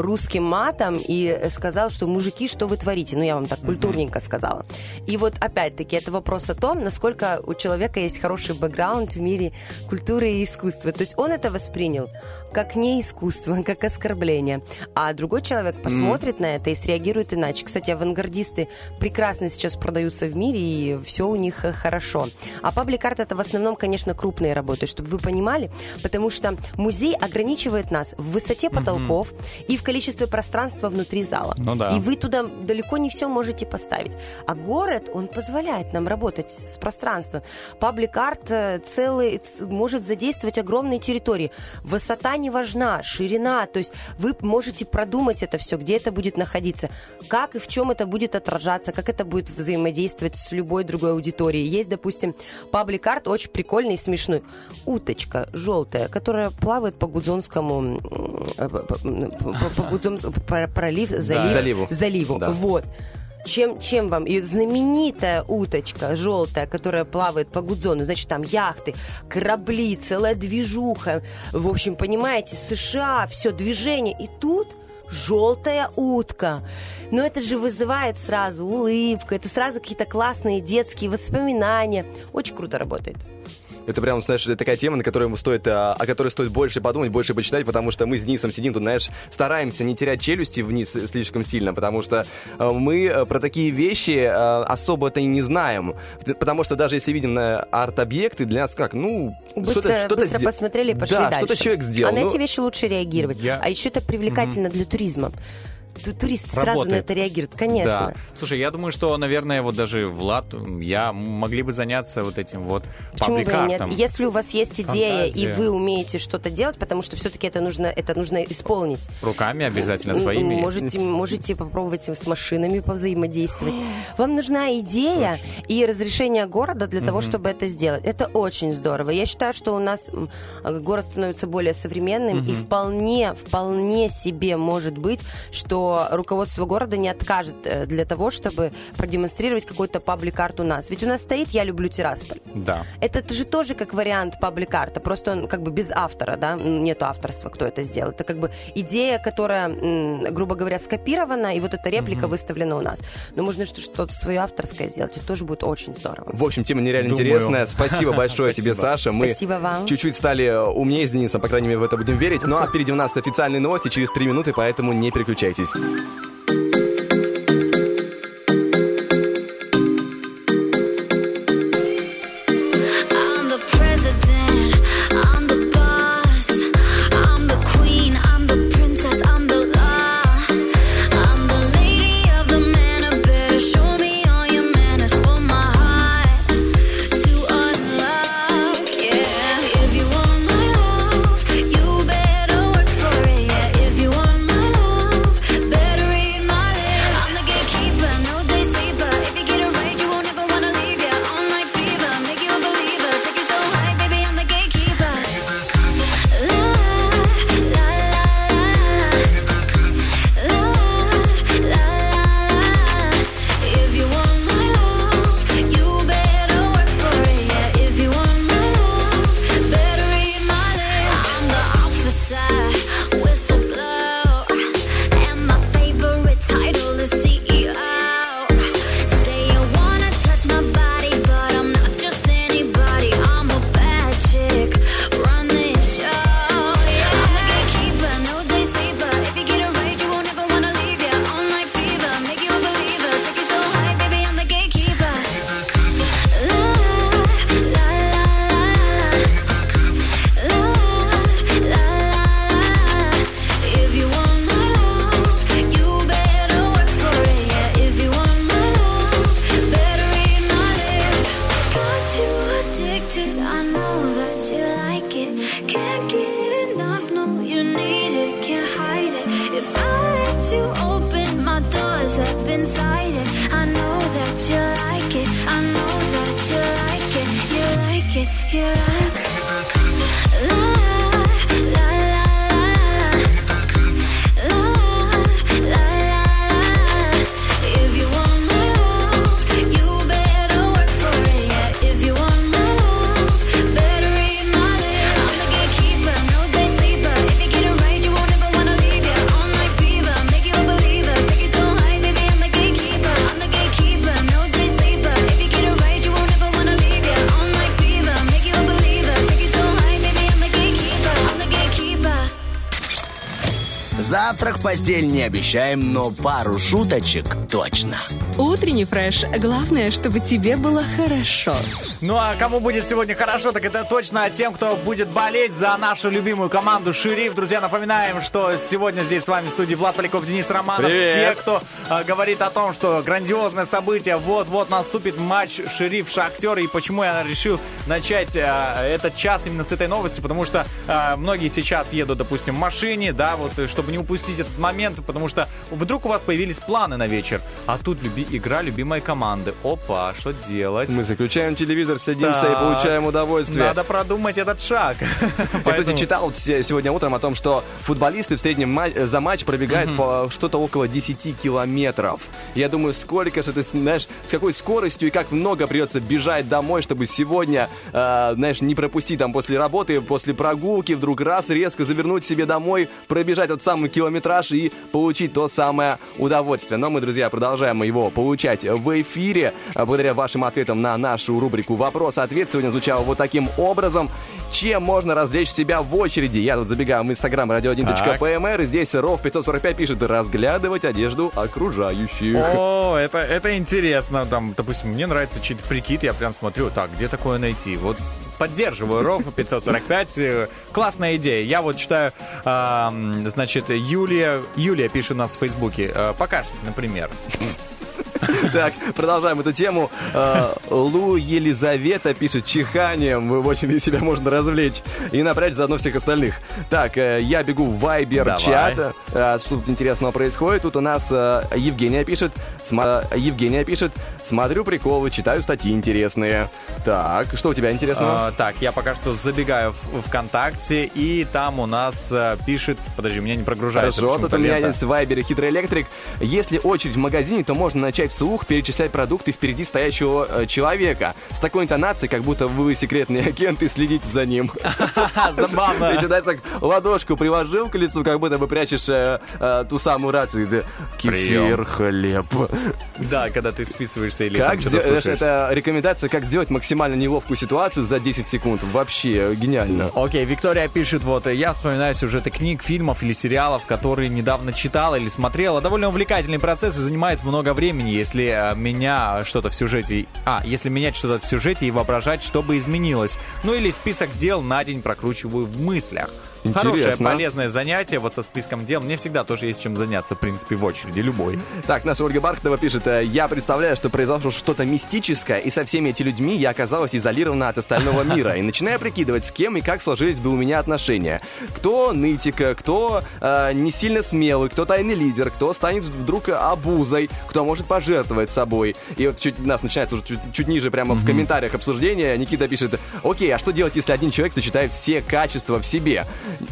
русским матом и сказал, что мужики, что вы творите? Ну, я вам так культурненько сказала. И вот опять-таки это вопрос о том, насколько у человека есть хороший бэкграунд в мире культуры и искусства. То есть он это воспринял как не искусство, *laughs* как оскорбление. А другой человек посмотрит на это и среагирует иначе. Кстати, авангардисты прекрасно сейчас продаются в мире, и все у них э, хорошо. А паблик-арт это в основном, конечно, крупные работы, чтобы вы понимали, потому что музей ограничивает нас в высоте потолков и в количестве пространства внутри зала. Ну да. И вы туда далеко не все можете поставить. А город, он позволяет нам работать с пространством. Паблик-арт э, целый может задействовать огромные территории. Высота не важна, ширина. То есть вы можете продумать это все, где это будет находиться, как и в чем это будет отражаться, как это будет взаимодействовать с любой другой аудиторией. Есть, допустим, паблик-арт очень прикольный и смешной. Уточка желтая, которая плавает по Гудзонскому э, по- по- по- по Гудзон- про- пролив, залив, Заливу. заливу. Да. Вот. Чем, чем вам? И знаменитая уточка желтая, которая плавает по Гудзону, значит, там яхты, корабли, целая движуха. В общем, понимаете, США, все движение. И тут желтая утка. Но это же вызывает сразу улыбку, это сразу какие-то классные детские воспоминания. Очень круто работает. Это прям, знаешь, такая тема, на которую стоит, а, о которой стоит больше подумать, больше почитать, потому что мы с Денисом сидим тут, знаешь, стараемся не терять челюсти вниз слишком сильно, потому что э, мы э, про такие вещи э, особо-то и не знаем. Потому что даже если видим на арт-объекты, для нас как, ну, Быстро, что-то, что-то быстро посмотрели и пошли да, дальше. что-то человек сделал. А на Ну, эти вещи лучше реагировать. Я- А еще это привлекательно для туризма. Ту- Турист сразу на Работает. это реагирует, конечно. Да. Слушай, я думаю, что, наверное, вот даже Влад, я могли бы заняться вот этим вот Почему бы и нет? Если у вас есть идея и Фантазия. вы умеете что-то делать, потому что все-таки это нужно, это нужно исполнить. Руками обязательно своими. Можете, можете попробовать с машинами повзаимодействовать. Вам нужна идея и разрешение города для того, чтобы это сделать. Это очень здорово. Я считаю, что у нас город становится более современным, и вполне, вполне себе может быть, что руководство города не откажет э, для того, чтобы продемонстрировать какой-то паблик-арт у нас. Ведь у нас стоит «Я люблю Тирасполь». Да. Это же тоже как вариант паблик-арта, просто он как бы без автора, да, нету авторства, кто это сделал. Это как бы идея, которая, грубо говоря, скопирована, и вот эта реплика Мгм. выставлена у нас. Но можно что- что-то свое авторское сделать, это тоже будет очень здорово. В общем, тема нереально Думаю. интересная. Спасибо большое *laughs* тебе. Саша. Мы Спасибо вам. чуть-чуть стали умнее с Денисом, по крайней мере, в это будем верить. Ну а впереди у нас официальные новости через три минуты, поэтому не переключайтесь. mais. Постель не обещаем, но пару шуточек точно. Утренний фреш. Главное, чтобы тебе было хорошо. Ну а кому будет сегодня хорошо, так это точно тем, кто будет болеть за нашу любимую команду «Шериф». Друзья, напоминаем, что сегодня здесь с вами в студии Влад Поляков, Денис Романов. Привет. Те, кто э, говорит о том, что грандиозное событие, вот-вот наступит матч «Шериф-Шахтер». И почему я решил начать э, этот час именно с этой новости, потому что э, многие сейчас едут, допустим, в машине, да, вот, э, чтобы не упустить этот момент, потому что вдруг у вас появились планы на вечер, а тут люби, игра любимой команды. Опа, что делать? Мы заключаем телевизор, садимся Так. и получаем удовольствие. Надо продумать этот шаг. Я, *laughs* кстати, читал сегодня утром о том, что футболисты в среднем ма- за матч пробегают по что-то около 10 километров. Я думаю, сколько же ты, знаешь, с какой скоростью и как много придется бежать домой, чтобы сегодня, э, знаешь, не пропустить там после работы, после прогулки, вдруг раз резко завернуть себе домой, пробежать тот самый километраж и получить то самое удовольствие. Но мы, друзья, продолжаем его получать в эфире. А Благодаря вашим ответам на нашу рубрику «Вопрос-ответ» сегодня звучал вот таким образом. Чем можно развлечь себя в очереди? Я тут забегаю в инстаграм radio1.pmr. и Здесь Ров 545 пишет «Разглядывать одежду окружающих». О, это, это интересно. Там, допустим, мне нравится чей-то прикид, я прям смотрю, так, где такое найти? Вот поддерживаю Ров 545. э, Классная идея. Я вот читаю, м, значит, Юлия, Юлия пишет у нас в Фейсбуке. э, Покажите, например. *laughs* Так, продолжаем эту тему. Э, Лу Елизавета пишет чиханием. В очереди себя можно развлечь и напрячь заодно всех остальных. Так, э, я бегу в Вайбер чат. Э, Что тут интересного происходит? Тут у нас Евгения пишет. Евгения пишет. Смотрю приколы, читаю статьи интересные. Так, что у тебя интересного? Так, я пока что забегаю в ВКонтакте, и там у нас пишет... Подожди, у меня не прогружается Хорошо, тут у меня есть в Вайбере хитрый электрик. Если очередь в магазине, то можно начать вслух перечислять продукты впереди стоящего э, человека. С такой интонацией, как будто вы секретный *laughs* агент и следите за ним. *laughs* Забавно. Ты сюда так ладошку приложил к лицу, как будто бы прячешь э, э, ту самую рацию. Кефир, хлеб. Да, когда ты списываешься или Как что-то слушаешь. это рекомендация, как сделать максимально неловкую ситуацию за 10 секунд. Вообще гениально. Окей, Виктория пишет, вот, я вспоминаю сюжеты книг, фильмов или сериалов, которые недавно читала или смотрела. Довольно увлекательный процесс и занимает много времени, если э, меня что-то в сюжете... А, если менять что-то в сюжете и воображать, что бы изменилось. Ну или список дел на день прокручиваю в мыслях. Хорошее, Интересно. полезное занятие, вот со списком дел. Мне всегда тоже есть чем заняться, в принципе, в очереди, любой. Так, наша Ольга Бархатова пишет, э, я представляю, что произошло что-то мистическое, и со всеми этими людьми я оказалась изолирована от остального мира. И начинаю прикидывать, с кем и как сложились бы у меня отношения. Кто нытик, э, кто э, не сильно смелый, кто тайный лидер, кто станет вдруг обузой, кто может пожертвовать собой. И вот чуть у нас начинается уже чуть, чуть ниже, прямо в комментариях обсуждения, Никита пишет, окей, а что делать, если один человек сочетает все качества в себе?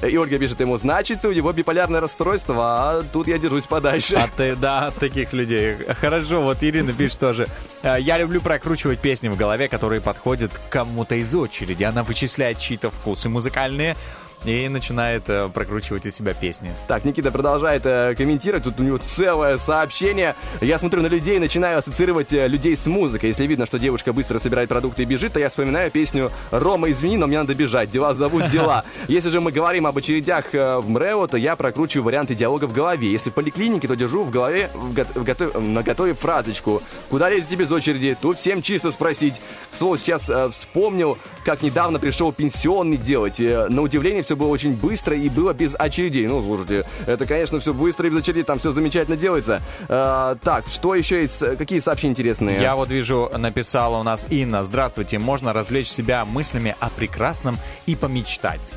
И Ольга пишет ему, значит, у него биполярное расстройство, а тут я держусь подальше. А ты, да, от таких людей. Хорошо, вот Ирина пишет тоже. «Э, Я люблю прокручивать песни в голове, которые подходят кому-то из очереди. Она вычисляет чьи-то вкусы музыкальные и начинает э, прокручивать у себя песни. Так, Никита продолжает э, комментировать. Тут у него целое сообщение. Я смотрю на людей начинаю ассоциировать э, людей с музыкой. Если видно, что девушка быстро собирает продукты и бежит, то я вспоминаю песню «Рома, извини, но мне надо бежать. Дела зовут дела». *laughs* Если же мы говорим об очередях э, в МРЭО, то я прокручиваю варианты диалога в голове. Если в поликлинике, то держу в голове в го- в готов- на готове фразочку. Куда лезете без очереди? Тут всем чисто спросить. К слову, сейчас э, вспомнил, как недавно пришел пенсионный делать. Э, на удивление все было очень быстро и было без очередей. Ну, слушайте, это, конечно, все быстро и без очередей, там все замечательно делается. Э, так, что еще есть? Какие сообщения интересные? Я вот вижу, написала у нас Инна. Здравствуйте, можно развлечь себя мыслями о прекрасном и помечтать.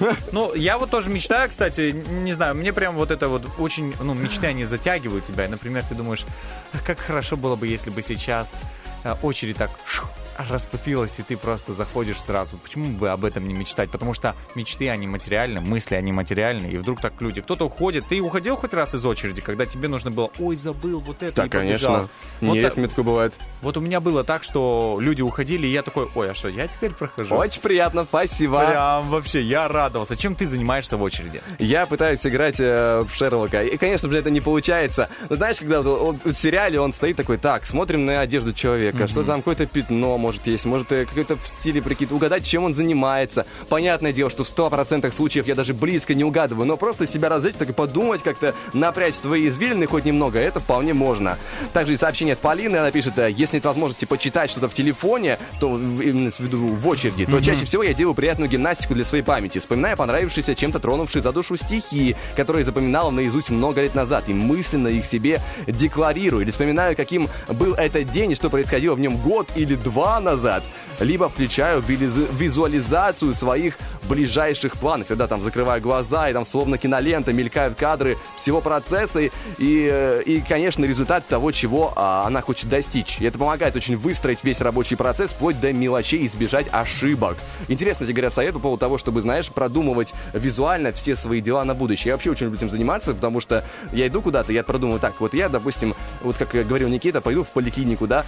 *laughs* Ну, я вот тоже мечтаю, кстати, не знаю, мне прям вот это вот очень, ну, мечты, они затягивают тебя. И, например, ты думаешь, «Ах, как хорошо было бы, если бы сейчас э, очередь так шух, расступилась, и ты просто заходишь сразу. Почему бы об этом не мечтать? Потому что мечты, они материальны, мысли, они материальны, и вдруг так люди, кто-то уходит. Ты уходил хоть раз из очереди, когда тебе нужно было, ой, забыл вот это, Да, и побежал». конечно. Вот Нет, так- бывает. вот у меня было так, что люди уходили, и я такой, ой, а что, я теперь прохожу? Очень приятно, спасибо. Прям вообще, я радовался. Чем ты занимаешься в очереди? Я пытаюсь играть э, в Шерлока. И, конечно же, это не получается. Но знаешь, когда вот, он- в сериале он стоит такой, так, смотрим на одежду человека, что там какое-то пятно может есть, может э, какой-то в стиле прикид, угадать, чем он занимается. Понятное дело, что в 100% случаев я даже близко не угадываю, но просто себя развлечь, так и подумать, как-то напрячь свои извилины хоть немного, это вполне можно. Также и сообщение от Полины, она пишет, э, если нет возможности почитать что-то в телефоне, то именно в виду в очереди, то чаще всего я делаю приятную гимнастику для своей памяти, вспоминая понравившиеся чем-то тронувшие за душу стихи, которые запоминала наизусть много лет назад, и мысленно их себе декларирую, или вспоминаю, каким был этот день, и что происходило в нем год или два назад, либо включаю визуализацию своих ближайших планов, когда там закрываю глаза, и там словно кинолента мелькают кадры всего процесса, и, и, э, и, конечно, результат того, чего а, она хочет достичь. И это помогает очень выстроить весь рабочий процесс, вплоть до мелочей, избежать ошибок. Интересно, тебе говорят совет по поводу того, чтобы, знаешь, продумывать визуально все свои дела на будущее. Я вообще очень люблю этим заниматься, потому что я иду куда-то, я продумываю, так, вот я, допустим, вот как говорил Никита, пойду в поликлинику, да,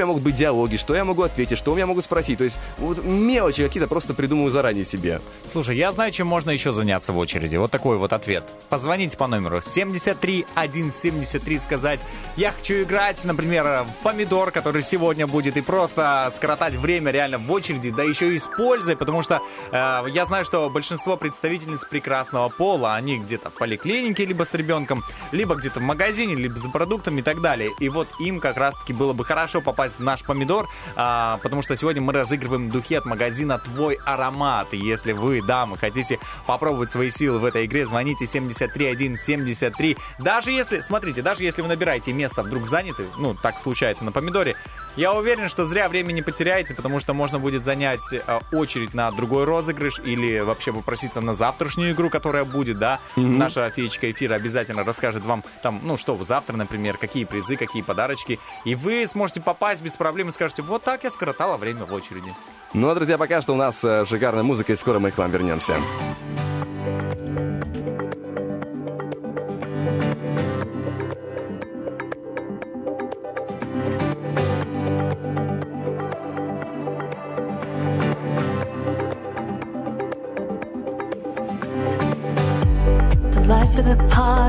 меня могут быть диалоги, что я могу ответить, что у меня могут спросить. То есть вот мелочи какие-то просто придумываю заранее себе. Слушай, я знаю, чем можно еще заняться в очереди. Вот такой вот ответ. Позвоните по номеру 73 173, сказать, я хочу играть, например, в помидор, который сегодня будет, и просто скоротать время реально в очереди, да еще и используя, потому что э, я знаю, что большинство представительниц прекрасного пола, они где-то в поликлинике, либо с ребенком, либо где-то в магазине, либо за продуктами и так далее. И вот им как раз-таки было бы хорошо попасть в наш помидор, а, потому что сегодня мы разыгрываем духи от магазина «Твой аромат». Если вы, дамы, хотите попробовать свои силы в этой игре, звоните 73173. Даже если, смотрите, даже если вы набираете место вдруг заняты, ну, так случается на помидоре, я уверен, что зря времени потеряете, потому что можно будет занять э, очередь на другой розыгрыш или вообще попроситься на завтрашнюю игру, которая будет, да. Наша феечка эфира обязательно расскажет вам там, ну, что завтра, например, какие призы, какие подарочки. И вы сможете попасть без проблем и скажете, вот так я скоротала время в очереди. Ну, а, друзья, пока что у нас э, шикарная музыка, и скоро мы к вам вернемся.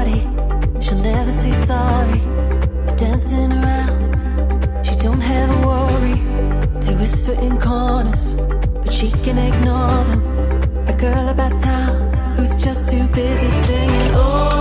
Party. She'll never say sorry. But dancing around, she don't have a worry. They whisper in corners, but she can ignore them. A girl about town who's just too busy singing. Oh,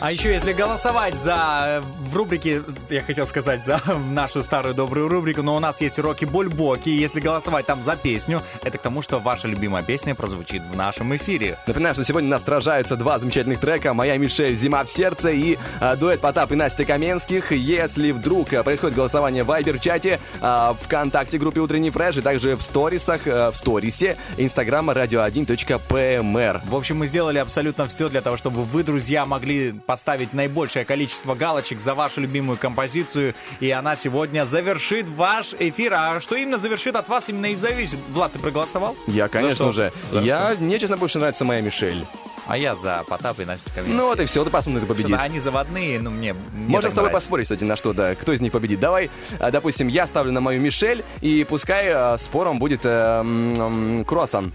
А еще если голосовать за э, в рубрике, я хотел сказать, за *laughs* нашу старую добрую рубрику, но у нас есть уроки Бульбоки. Если голосовать там за песню, это к тому, что ваша любимая песня прозвучит в нашем эфире. Напоминаю, что сегодня нас сражаются два замечательных трека «Моя Мишель. Зима в сердце» и а, дуэт Потап и Настя Каменских. Если вдруг а, происходит голосование в Вайбер-чате, а, ВКонтакте группе «Утренний фреш» и также в сторисах, а, в сторисе Инстаграма radio1.pmr. В общем, мы сделали абсолютно все для того, чтобы вы, друзья, могли поставить наибольшее количество галочек за вашу любимую композицию, и она сегодня завершит ваш эфир. А что именно завершит от вас, именно и зависит. Влад, ты проголосовал? Я, конечно что? же. За Я, мне, честно, больше нравится «Моя Мишель». А я за Потап и Настю Каменских. Ну вот и все, ты посмотрим, кто победит. Что-то Они заводные, ну мне, мне Можем с тобой нравится. поспорить, кстати, на что, да, кто из них победит. Давай, а, допустим, я ставлю на мою Мишель, и пускай а, спором будет э, м, круассан.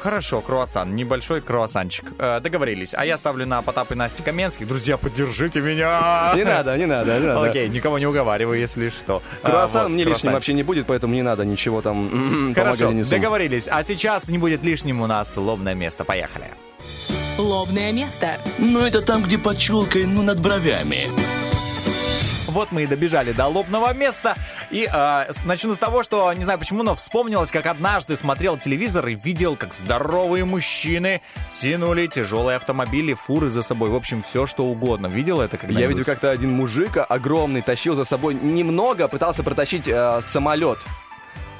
Хорошо, круассан, небольшой круассанчик. Э, договорились. А я ставлю на Потап и Настю Каменских. Друзья, поддержите меня! Не надо, не надо, не надо. Окей, никого не уговариваю, если что. А, Круассан вот, мне лишним вообще не будет, поэтому не надо ничего там Хорошо, договорились. А сейчас не будет лишним у нас лобное место. Поехали. Лобное место. Ну, это там, где под челкой, ну, над бровями. Вот мы и добежали до лобного места. И э, начну с того, что, не знаю почему, но вспомнилось, как однажды смотрел телевизор и видел, как здоровые мужчины тянули тяжелые автомобили, фуры за собой. В общем, все что угодно. Видел это когда Я видел, как-то один мужик огромный тащил за собой немного, пытался протащить э, самолет.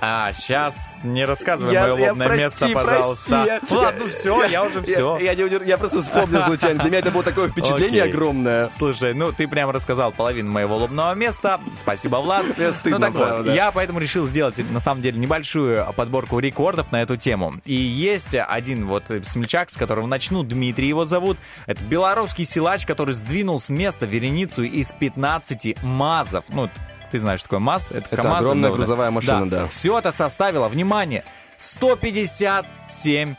А, сейчас не рассказывай Я- мое я- лобное прости, место, прости, пожалуйста. я- Ладно, ну все, я, уже все. Я, не удер- я просто вспомнил случайно. Для меня это было такое впечатление Окей. огромное. Слушай, ну ты прям рассказал половину моего лобного места. Спасибо, Влад. *laughs* Мне стыдно, ну так вот, правда. я поэтому решил сделать на самом деле небольшую подборку рекордов на эту тему. И есть один вот смельчак, с которого начну, Дмитрий его зовут. Это белорусский силач, который сдвинул с места вереницу из 15 МАЗов. Ну, ты знаешь, такое МАЗ? Это, Это КамАЗ, огромная да, грузовая машина, да. Все это составило, внимание, 157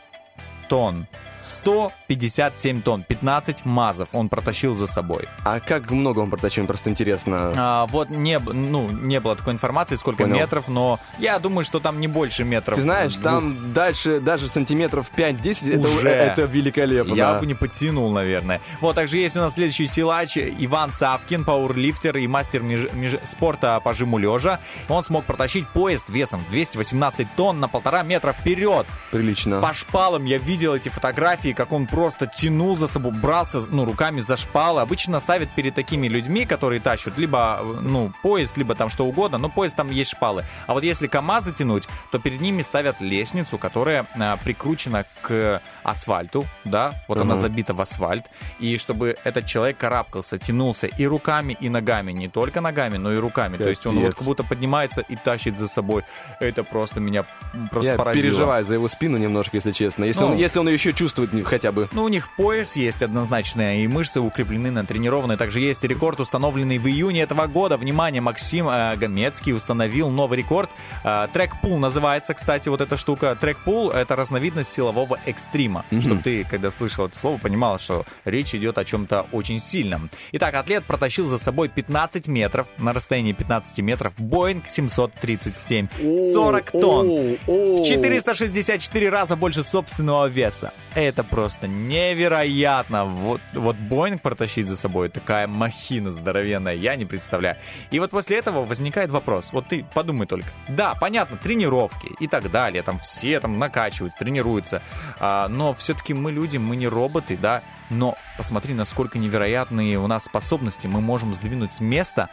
тонн. 157 тонн, 15 МАЗов он протащил за собой. А как много он протащил, просто интересно. А, вот не, ну, не было такой информации, сколько Понял. метров, но я думаю, что там не больше метров. Ты знаешь, двух. там дальше даже сантиметров 5-10, это, Уже. это великолепно. Я да. бы не подтянул, наверное. Вот, также есть у нас следующий силач Иван Савкин, пауэрлифтер и мастер меж- меж- спорта по жиму лежа. Он смог протащить поезд весом 218 тонн на полтора метра вперед. Прилично. По шпалам я видел эти фотографии, как он просто тянул за собой, брался ну, руками за шпалы. Обычно ставят перед такими людьми, которые тащат либо ну, поезд, либо там что угодно, но поезд там есть шпалы. А вот если КАМАЗы тянуть, то перед ними ставят лестницу, которая а, прикручена к асфальту, да, вот она Мгм. забита в асфальт, и чтобы этот человек карабкался, тянулся и руками, и ногами, не только ногами, но и руками. То есть он вот Капец. как будто поднимается и тащит за собой. Это просто меня просто Я поразило. переживаю за его спину немножко, если честно. Если, Ну. он, если он еще чувствует хотя бы. Ну, у них пояс есть однозначно, и мышцы укреплены, натренированы. Также есть рекорд, установленный в июне этого года. Внимание, Максим э, Гомецкий установил новый рекорд. Э, трек-пул называется, кстати, вот эта штука. Трек-пул — это разновидность силового экстрима. Чтобы ты, когда слышал это слово, понимал, что речь идет о чем-то очень сильном. Итак, атлет протащил за собой 15 метров, на расстоянии 15 метров, Боинг 737. 40 тонн. В 464 раза больше собственного веса. Это просто невероятно. Вот, вот Боинг протащить за собой, такая махина здоровенная, я не представляю. И вот после этого возникает вопрос. Вот ты подумай только. Да, понятно, тренировки и так далее, там все там накачивают, тренируются. А, но все-таки мы люди, мы не роботы, да. Но посмотри, насколько невероятные у нас способности. Мы можем сдвинуть с места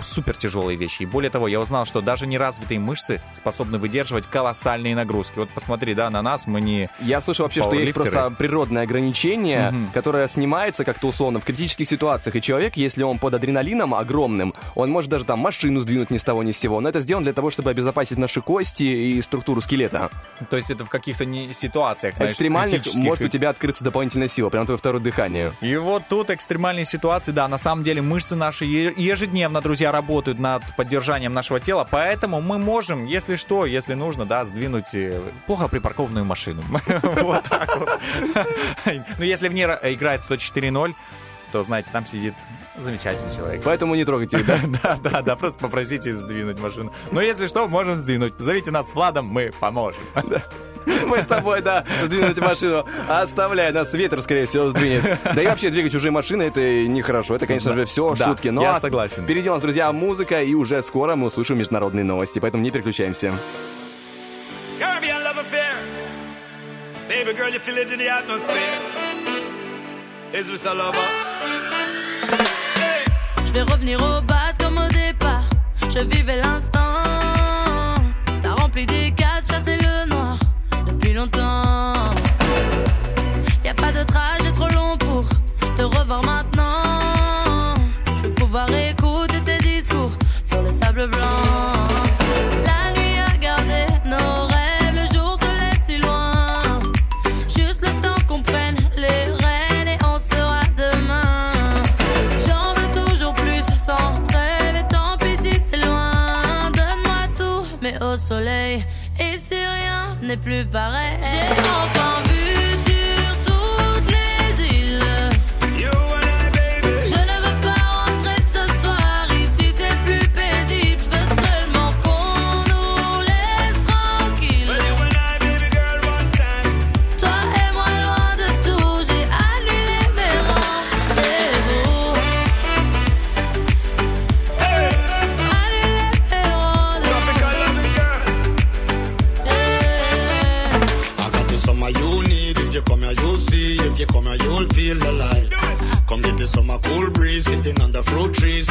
супер тяжелые вещи. И более того, я узнал, что даже неразвитые мышцы способны выдерживать колоссальные нагрузки. Вот посмотри, да, на нас мы не... Я слышал вообще, что есть просто природное ограничение, Мгм. которое снимается как-то условно в критических ситуациях. И человек, если он под адреналином огромным, он может даже там машину сдвинуть ни с того ни с сего. Но это сделано для того, чтобы обезопасить наши кости и структуру скелета. То есть это в каких-то не ситуациях, знаешь, Экстремальных критических. может у тебя открыться дополнительная сила, прям твое второе дыхание. И вот тут экстремальные ситуации, да, на самом деле мышцы наши е- ежедневно, друзья, работают над поддержанием нашего тела, поэтому мы можем, если что, если нужно, да, сдвинуть э, плохо припаркованную машину. *laughs* Вот так вот. Ну, если в ней ра- играет 104.0, то, знаете, там сидит замечательный человек. Поэтому не трогайте, да? *laughs* Да, да, да, просто попросите сдвинуть машину. Но если что, можем сдвинуть. Зовите нас с Владом, мы поможем. *laughs* Мы с тобой, да, сдвинуть машину. Оставляй, нас ветер, скорее всего, сдвинет. Да и вообще двигать чужие машины, это нехорошо. Это, конечно же, все Да, шутки. Но я согласен. Впереди у нас, друзья, музыка, и уже скоро мы услышим международные новости. Поэтому не переключаемся. Baby girl, you feel it in the atmosphere. Is this a lover? Je vais revenir aux bases comme au départ. Je vivais l'instant. don't n'est plus pareil,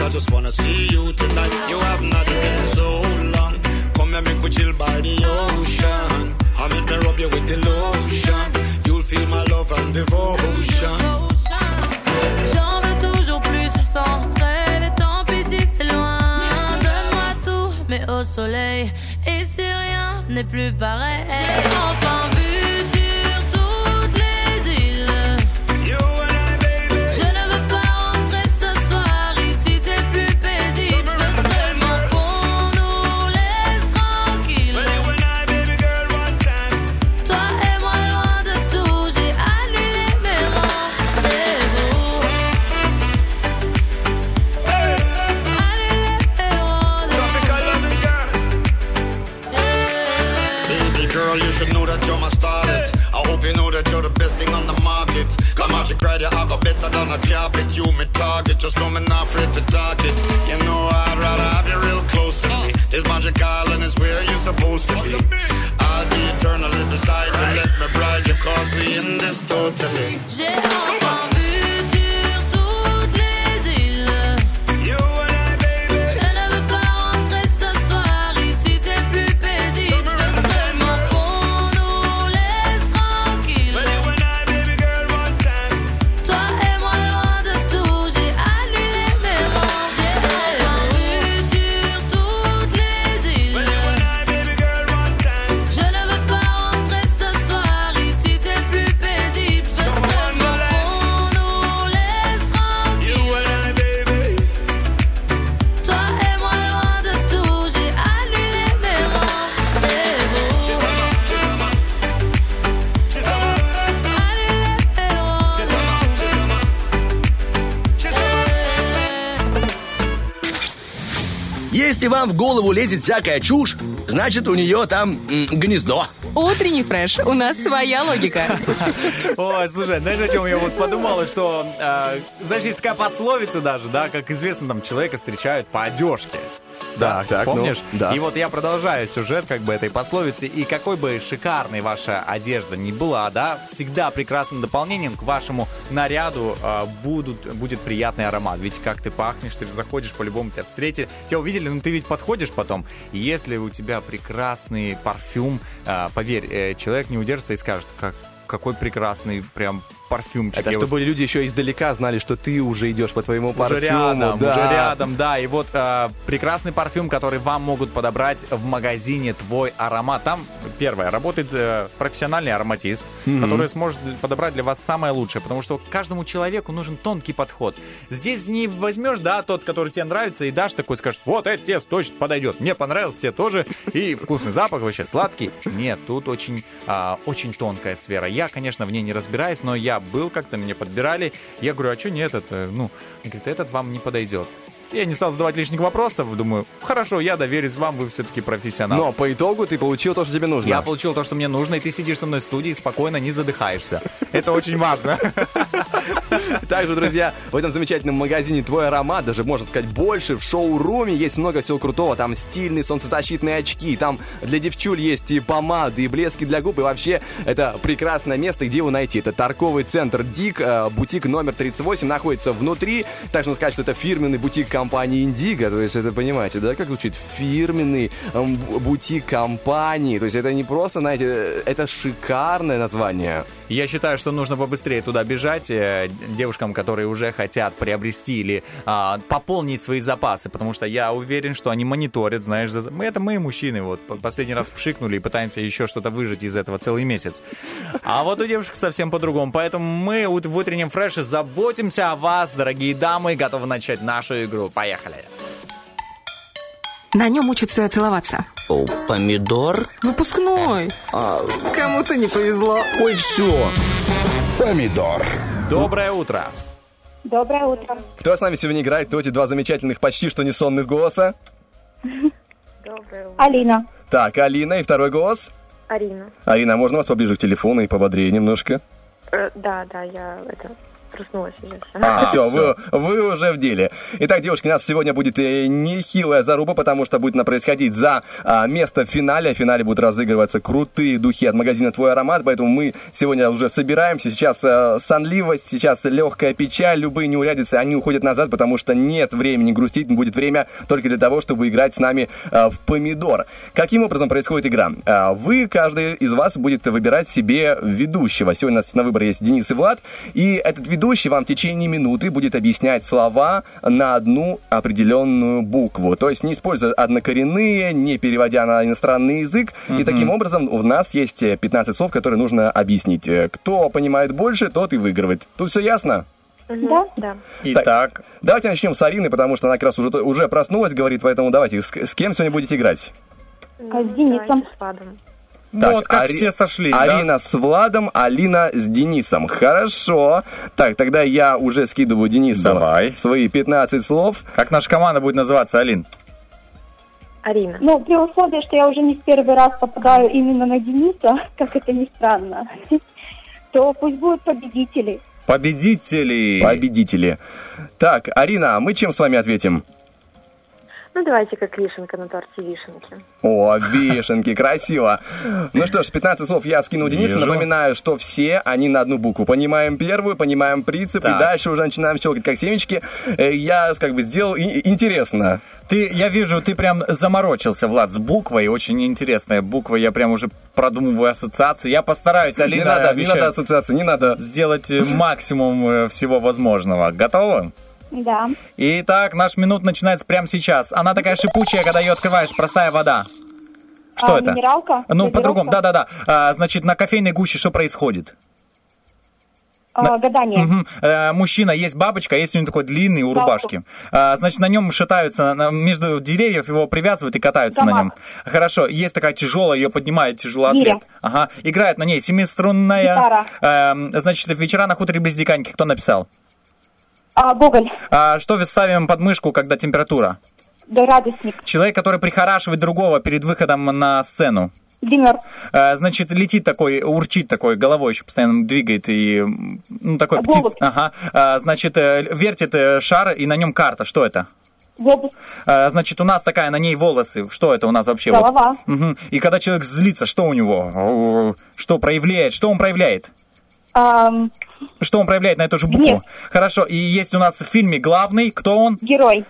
I just wanna see you tonight. You have not been so long. Come here, make we chill by the ocean. I make me rub you with the lotion. You'll feel my love and devotion. J'en veux toujours plus sans trêve et tant pis si c'est loin. Donne-moi tout, mais au soleil. Et si rien n'est plus pareil, j'ai enfin vu than a carpet. You me target, just know me not afraid for target. You know I'd rather have you real close to me. This magic island is where you're supposed to be. I'll be eternally beside you. Let me bride you, cause we in this totally. Вам в голову лезет всякая чушь, значит у нее там м, гнездо. Утренний фреш. У нас своя логика. *laughs* Ой, слушай, знаешь, о чем я вот подумала, что, э, знаешь, есть такая пословица даже, да, как известно, там, человека встречают по одежке. Да, так, ну, помнишь? да. И вот я продолжаю сюжет как бы этой пословицы. И какой бы шикарной ваша одежда ни была, да, всегда прекрасным дополнением к вашему наряду э, будут, будет приятный аромат. Ведь как ты пахнешь, ты же заходишь, по-любому тебя встретили. Тебя увидели, ну ты ведь подходишь потом. И если у тебя прекрасный парфюм, э, поверь, э, человек не удержится и скажет, как, какой прекрасный прям парфюмчик. Это Я вот- чтобы люди еще издалека знали, что ты уже идешь по твоему уже парфюму. рядом, да. уже рядом, да. И вот э, прекрасный парфюм, который вам могут подобрать в магазине «Твой аромат». Там, первое, работает э, профессиональный ароматист, Мгм. который сможет подобрать для вас самое лучшее, потому что каждому человеку нужен тонкий подход. Здесь не возьмешь, да, тот, который тебе нравится, и дашь такой, скажешь, вот это тебе точно подойдет. Мне понравился, тебе тоже. И вкусный запах вообще сладкий. Нет, тут очень, а, очень тонкая сфера. Я, конечно, в ней не разбираюсь, но я был как-то, мне подбирали. Я говорю, а что не этот? Э, Ну, они говорят, этот вам не подойдет. Я не стал задавать лишних вопросов. Думаю, хорошо, я доверюсь вам, вы все-таки профессионал. Но по итогу ты получил то, что тебе нужно. Я получил то, что мне нужно, и ты сидишь со мной в студии спокойно не задыхаешься. Это очень важно. *laughs* Также, друзья, в этом замечательном магазине «Твой аромат», даже, можно сказать, больше, в шоуруме есть много всего крутого. Там стильные солнцезащитные очки, там для девчуль есть и помады, и блески для губ, и вообще это прекрасное место, где его найти. Это торговый центр «Дик», э, бутик номер 38, находится внутри. Также можно сказать, что это фирменный бутик компании «Индиго». То есть это, понимаете, да, как звучит? Фирменный эм, бутик компании. То есть это не просто, знаете, э, это шикарное название. Я считаю, что нужно побыстрее туда бежать э, девушкам, которые уже хотят приобрести или а, пополнить свои запасы, потому что я уверен, что они мониторят, знаешь, за... это мы мужчины, вот по- последний раз пшикнули и пытаемся еще что-то выжить из этого целый месяц. А вот у девушек совсем по-другому, поэтому мы в утреннем фреше заботимся о вас, дорогие дамы, готовы начать нашу игру. Поехали! На нем учатся целоваться. О, помидор? Выпускной. Кому-то не повезло. Ой, все. Помидор. Доброе утро! Доброе утро. Кто с нами сегодня играет? Кто эти два замечательных, почти что не сонных голоса? Алина. Так, Алина и второй голос. Арина. Арина, а можно вас поближе к телефону и пободрее немножко? Э, да, да, я это проснулась уже. А, *laughs* все, вы, вы уже в деле. Итак, девушки, у нас сегодня будет э, нехилая заруба, потому что будет она происходить за а, место в финале. В финале будут разыгрываться крутые духи от магазина «Твой аромат», поэтому мы сегодня уже собираемся. Сейчас э, сонливость, сейчас легкая печаль, любые неурядицы, они уходят назад, потому что нет времени грустить, будет время только для того, чтобы играть с нами э, в помидор. Каким образом происходит игра? А, Вы, каждый из вас будет выбирать себе ведущего. Сегодня у нас на выбор есть Денис и Влад, и этот ведущий вам в течение минуты будет объяснять слова на одну определенную букву. То есть не используя однокоренные, не переводя на иностранный язык. И Мгм. таким образом у нас есть э, 15 слов, которые нужно объяснить. Э, Кто понимает больше, тот и выигрывает. Тут все ясно? Да? Да. Итак, давайте начнем с Арины, потому что она как раз уже, уже проснулась, говорит, поэтому давайте, с, с кем сегодня будете играть? С Денисом. с Владом. Вот как Ари- все сошлись, да? Арина с Владом, Алина с Денисом. Хорошо. Так, тогда я уже скидываю Денису Давай. свои 15 слов. Как наша команда будет называться, Алин? Арина. Ну, при условии, что я уже не в первый раз попадаю именно на Дениса, *laughs* как это ни странно, *laughs* то пусть будут победители. Победители! Победители. Так, Арина, а мы чем с вами ответим? Ну, давайте как вишенка на торте вишенки. О, вишенки, красиво. Ну что ж, 15 слов я скинул Денису. Вижу. Напоминаю, что все они на одну букву. Понимаем первую, понимаем принцип, Так. и дальше уже начинаем щелкать как семечки. Э, Я как бы сделал и- интересно. Ты, я вижу, ты прям заморочился, Влад, с буквой. Очень интересная буква. Я прям уже продумываю ассоциации. Я постараюсь, Алина, не надо, не надо ассоциации, не надо. сделать э, максимум э, всего возможного. Готова? Да. Итак, наш минут начинается прямо сейчас. Она такая шипучая, когда ее открываешь, простая вода. Что А, это? минералка? Ну, по-другому, да-да-да. А, значит, на кофейной гуще что происходит? А, гадание. Мгм. Э, мужчина, есть бабочка, есть у него такой длинный у рубашки. А, значит, на нем шатаются, на- между деревьев его привязывают и катаются на Гамак. нем. Хорошо, есть такая тяжелая, ее поднимает тяжелоатлет. Гиря. Ага, играет на ней семиструнная. Гитара. Эм, значит, вечера на хуторе без диканьки. Кто написал? А, Гоголь. А, что ставим под мышку, когда температура? Да, радостник. Человек, который прихорашивает другого перед выходом на сцену. Димер. А, значит, летит такой, урчит такой, головой еще постоянно двигает и, ну, такой птиц. Ага. А, значит, э, вертит э, шар, и на нем карта. Что это? Глобус. А, значит, у нас такая, на ней волосы. Что это у нас вообще? Вот. Голова. Мгм. И когда человек злится, что у него? Что проявляет? Что он проявляет? Ам, Что он проявляет на эту же букву? Гнев. Хорошо, и есть у нас в фильме главный, кто он? герой.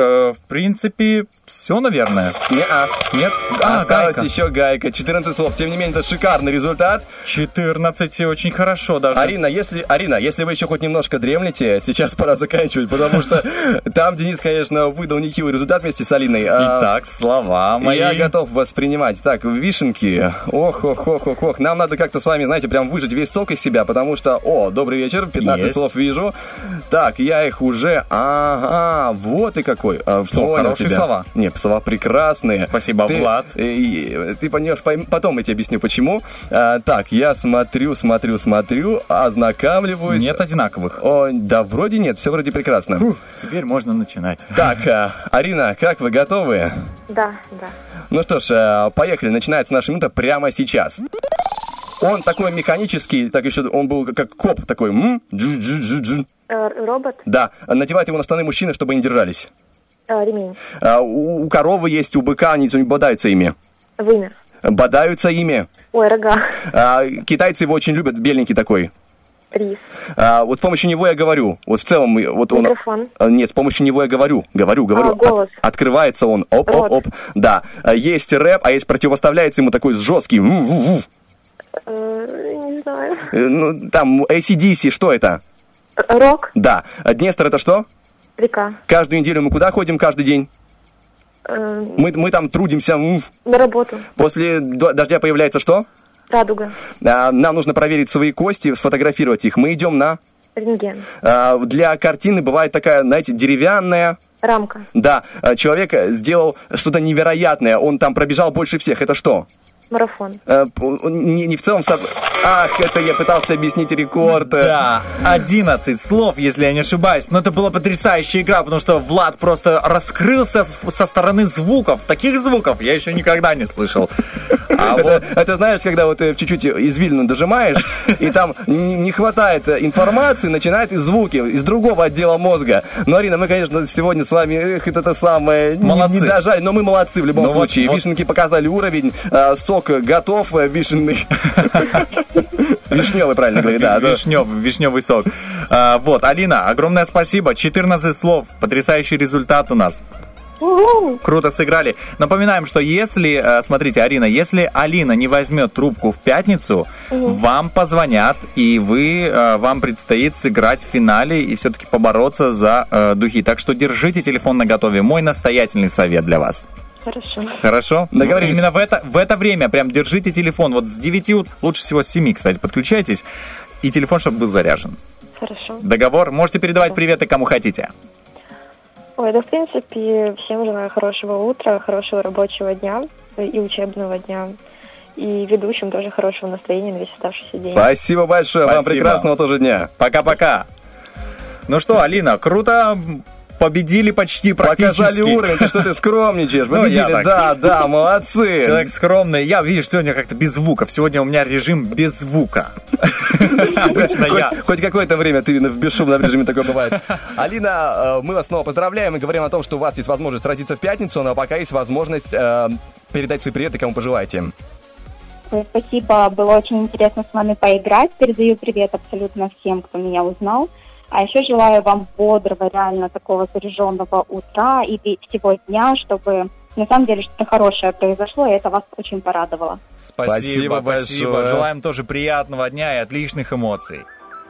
Э, в принципе, все, наверное. Не-а. Нет? А, Осталось Гайка. еще гайка. 14 слов. Тем не менее, это шикарный результат. 14, очень хорошо даже. Арина, если, Арина, если вы еще хоть немножко дремлете, сейчас пора заканчивать, потому что *laughs* там Денис, конечно, выдал нехилый результат вместе с Алиной. А, Итак, слова мои. Я готов воспринимать. Так, вишенки. Ох, ох, ох, ох, ох. Нам надо как-то с вами, знаете, прям выжать весь сок из себя, потому что, о, добрый вечер, 15 Есть. слов вижу. Так, я их уже, ага, вот и какой. Такой. А, Что, понял хорошие тебя. слова? Не, слова прекрасные. Спасибо, ты, Влад. э, э, Ты поймешь, пойм- потом я тебе объясню, почему. А, так, я смотрю, смотрю, смотрю, ознакомливаюсь. Нет одинаковых. О, да, вроде нет, все вроде прекрасно. Теперь можно начинать. Так, а, Арина, как вы готовы? Да, да. Ну что ж, э, поехали. Начинается наша минута прямо сейчас. Он такой механический, так еще он был как коп такой. м, джу-джу-джу-джу. Э, робот, Да, надевает его на штаны мужчины, чтобы они держались. Э, ремень, А, У, у коровы есть, у быка они бодаются ими. вымя. Бодаются ими. Ой, рога, А, Китайцы его очень любят, беленький такой. рис, А, Вот с помощью него я говорю. Вот в целом, вот он... Микрофон. А, Нет, с помощью него я говорю. Говорю, говорю. А, голос. От- открывается он. Оп, оп, оп. Да. А, Есть рэп, а есть противоставляется ему такой жесткий. э, не знаю. Э, Ну, там ACDC, что это? Рок, Да. Днестр это что? Река, Каждую неделю мы куда ходим каждый день? э, Мы, мы там трудимся. на работу, После до- дождя появляется что? радуга, А, Нам нужно проверить свои кости, сфотографировать их. Мы идем на... рентген, а, Для картины бывает такая, знаете, деревянная. рамка, Да, а, человек э, сделал что-то невероятное. Он там пробежал больше всех. Это что? Марафон, Э, Не, не в целом... Ах, это я пытался объяснить рекорд. Да, 11 слов, если я не ошибаюсь. Но это была потрясающая игра, потому что Влад просто раскрылся со стороны звуков. Таких звуков я еще никогда не слышал. А вот это знаешь, когда вот ты чуть-чуть извилину дожимаешь, и там не, не хватает э, информации, начинает и звуки из другого отдела мозга. Ну, Арина, мы, конечно, сегодня с вами, эх, это, то самое, не- Молодцы. не дожали, но мы молодцы в любом Ну вот- случае. вот. Вишенки показали уровень, э, сок готов, э, вишенный. Вишневый, правильно говорить, да. да. Вишнев, вишневый сок. А, вот, Алина, огромное спасибо. 14 слов. Потрясающий результат у нас. Круто сыграли. Напоминаем, что если, э, смотрите, Арина, если Алина не возьмет трубку в пятницу, вам позвонят, и вы, э, вам предстоит сыграть в финале и все-таки побороться за э, духи. Так что держите телефон на готове. Мой настоятельный совет для вас. Хорошо. Хорошо? Договорились. Именно в это, в это время прям держите телефон. Вот с 9, ут- лучше всего с 7, кстати, подключайтесь. И телефон, чтобы был заряжен. Хорошо. Договор. Можете передавать приветы кому хотите. Ой, да, в принципе, всем желаю хорошего утра, хорошего рабочего дня и учебного дня. И ведущим тоже хорошего настроения на весь оставшийся день. Спасибо большое, вам Спасибо. прекрасного тоже дня. Пока-пока. Ну что, Алина, круто победили почти практически. Показали уровень, ты что ты скромничаешь? *laughs* Ну, Победили, да, да, молодцы. Человек скромный. Я, видишь, сегодня как-то без звуков. Сегодня у меня режим без звука. *laughs* Обычно я. хоть какое-то время ты в бесшумном режиме такое бывает. *laughs* Алина, э, мы вас снова поздравляем и говорим о том, что у вас есть возможность родиться в пятницу, но пока есть возможность э, передать свои приветы, кому пожелаете. Ой, Спасибо, было очень интересно с вами поиграть. Передаю привет абсолютно всем, кто меня узнал. А еще желаю вам бодрого, реально такого заряженного утра и всего дня, чтобы на самом деле что-то хорошее произошло, и это вас очень порадовало. Спасибо, Спасибо спасибо. большое. Желаем тоже приятного дня и отличных эмоций.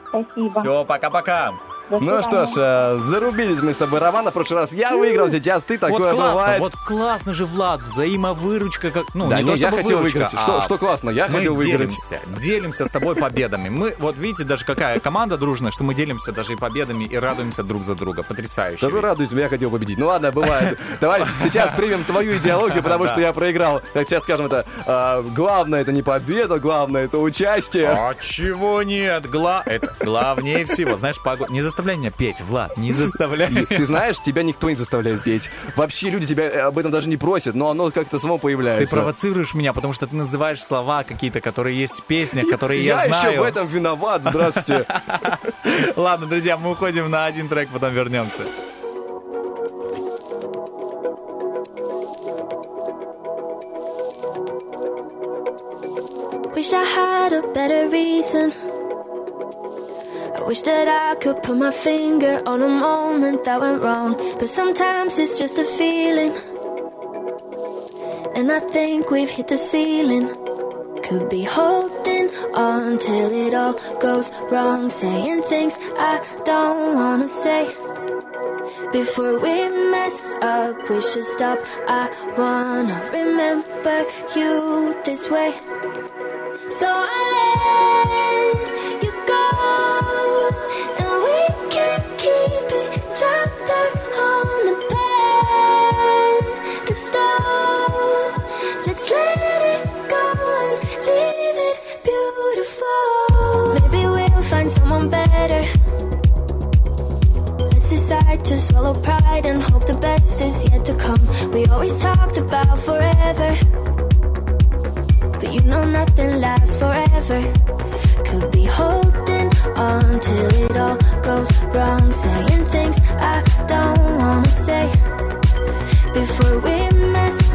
Спасибо. Все, пока-пока. До Ну что ж, э, зарубились мы с тобой, Роман. В прошлый раз я выиграл, сейчас ты, такое бывает. вот классно же, Влад, взаимовыручка. Как, ну, Да, не то, я хотел выиграть. Что- а что классно? Я хотел выиграть. делимся, делимся с тобой победами. Мы, вот видите, даже какая команда дружная, что мы делимся даже и победами и радуемся друг за друга. Потрясающе. Тоже радуюсь, я хотел победить. Ну ладно, бывает. *laughs* Давай сейчас примем твою идеологию, потому что я проиграл. Так сейчас скажем это. э, Главное это не победа, главное это участие. А чего нет? Гла... Это главнее всего. Знаешь, не заставляй меня петь, Влад, не заставляй. Ты знаешь, тебя никто не заставляет петь. Вообще люди тебя э, об этом даже не просят, но оно как-то само Ты появляется. провоцируешь меня, потому что ты называешь слова какие-то, которые есть в песнях, которые Я я, еще знаю. в этом виноват, здравствуйте. *laughs* Ладно, друзья, мы уходим на один трек, потом вернемся. Wish I had a better reason. I wish that I could put my finger on a moment that went wrong. But sometimes it's just a feeling. And I think we've hit the ceiling. Could be holding on till it all goes wrong. Saying things I don't wanna say. Before we mess up, we should stop. I wanna remember you this way. So I Let's let it go and leave it beautiful. Maybe we'll find someone better. Let's decide to swallow pride and hope the best is yet to come. We always talked about forever, but you know nothing lasts forever. Could be holding on till it all goes wrong, saying things I don't wanna say before we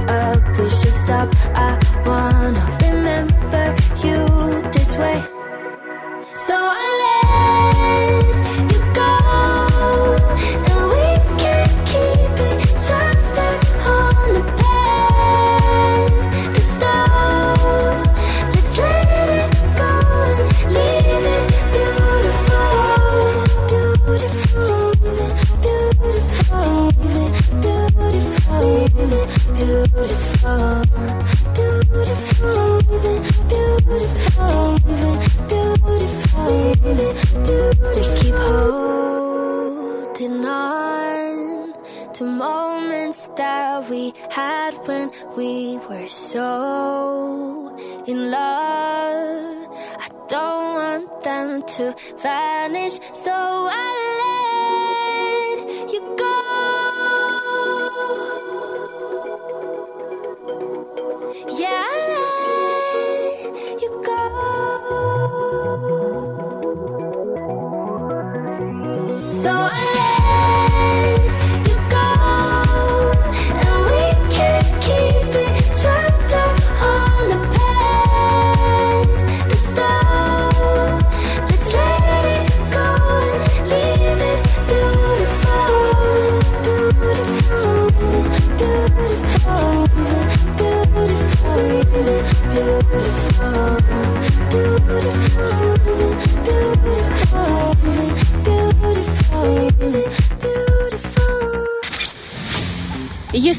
up, we should stop. I wanna remember you this way. Had when we were so in love. I don't want them to vanish, so I let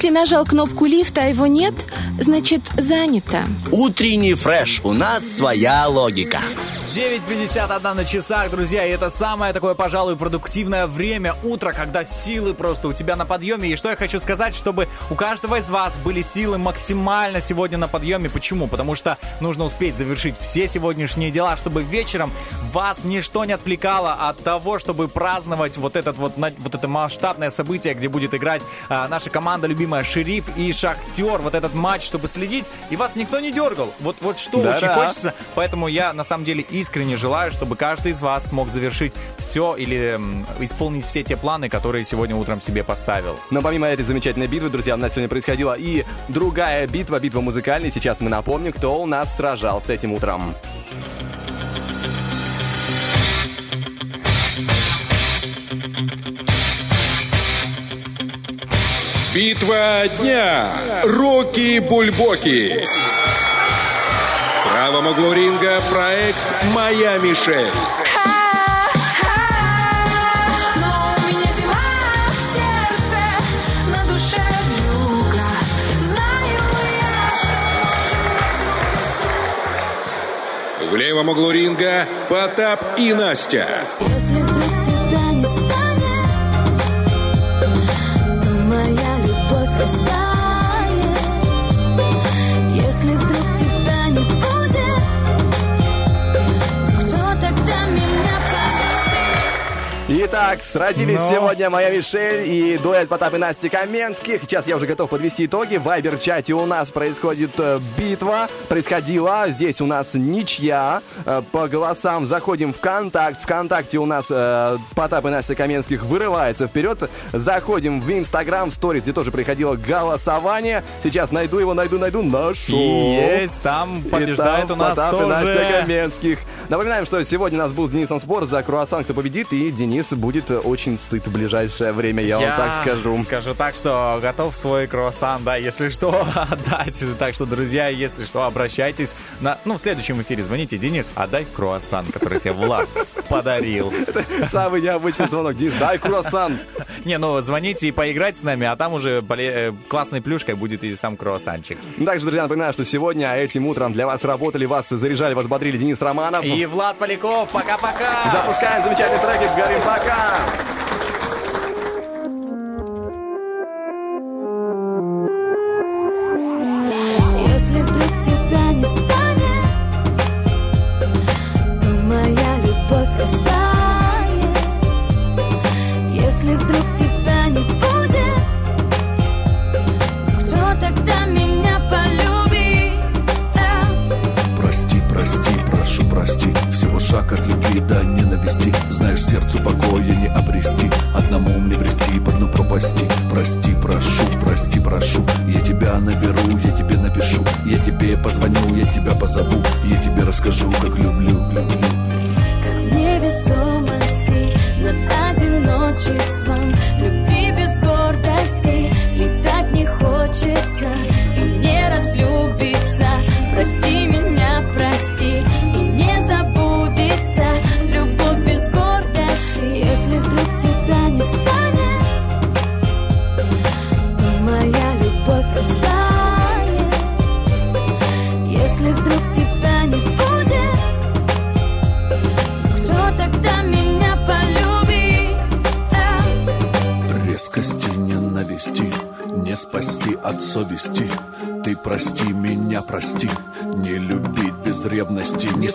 Если нажал кнопку лифта, а его нет, значит занято. Утренний фреш. У нас своя логика. 9.51 на часах, друзья, и это самое такое, пожалуй, продуктивное время утра, когда силы просто у тебя на подъеме. И что я хочу сказать, чтобы у каждого из вас были силы максимально сегодня на подъеме. Почему? Потому что нужно успеть завершить все сегодняшние дела, чтобы вечером вас ничто не отвлекало от того, чтобы праздновать вот, этот вот, вот это масштабное событие, где будет играть а, наша команда любимая Шериф и Шахтер. Вот этот матч, чтобы следить, и вас никто не дергал. Вот, вот что Да-да. очень хочется. Поэтому я на самом деле искренне желаю, чтобы каждый из вас смог завершить все или м, исполнить все те планы, которые сегодня утром себе поставил. Но помимо этой замечательной битвы, друзья, у нас сегодня происходила и другая битва, битва музыкальная. Сейчас мы напомним, кто у нас сражался этим утром. Битва дня. Рокки Бульбоки. В правом углу ринга проект «Моя Мишель». В левом углу ринга Потап и Настя. Если вдруг Итак, сразились Но. сегодня моя Мишель и дуэт Потап и Насти Каменских. Сейчас я уже готов подвести итоги. В Вайбер-чате у нас происходит э, битва. Происходила. Здесь у нас ничья. Э, По голосам заходим в контакт. Вконтакте у нас э, Потап и Настя Каменских вырывается вперед. Заходим в Инстаграм сторис, где тоже происходило голосование. Сейчас найду его, найду, найду. Нашел. И есть, там И побеждает там у нас Потап и тоже. Настя Каменских. Напоминаем, что сегодня у нас был с Денисом спор за круассан, кто победит, и Денис будет э, очень сыт в ближайшее время, я, вам так скажу. Скажу так, что готов свой круассан, да, если что, *laughs* отдать. Так что, друзья, если что, обращайтесь на... Ну, в следующем эфире звоните. Денис, отдай круассан, который тебе Влад *laughs* подарил. Самый необычный звонок. Денис, дай круассан. Не, ну, звоните и поиграйте с нами, а там уже э, классной плюшкой будет и сам круассанчик. Также, друзья, напоминаю, что сегодня этим утром для вас работали, вас заряжали, вас бодрили Денис Романов. И Влад Поляков, пока-пока! Запускаем замечательный трек, говорим пока! Если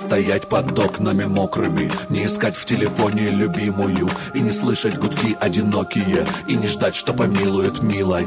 стоять под окнами мокрыми Не искать в телефоне любимую И не слышать гудки одинокие И не ждать, что помилует милая.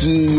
aqui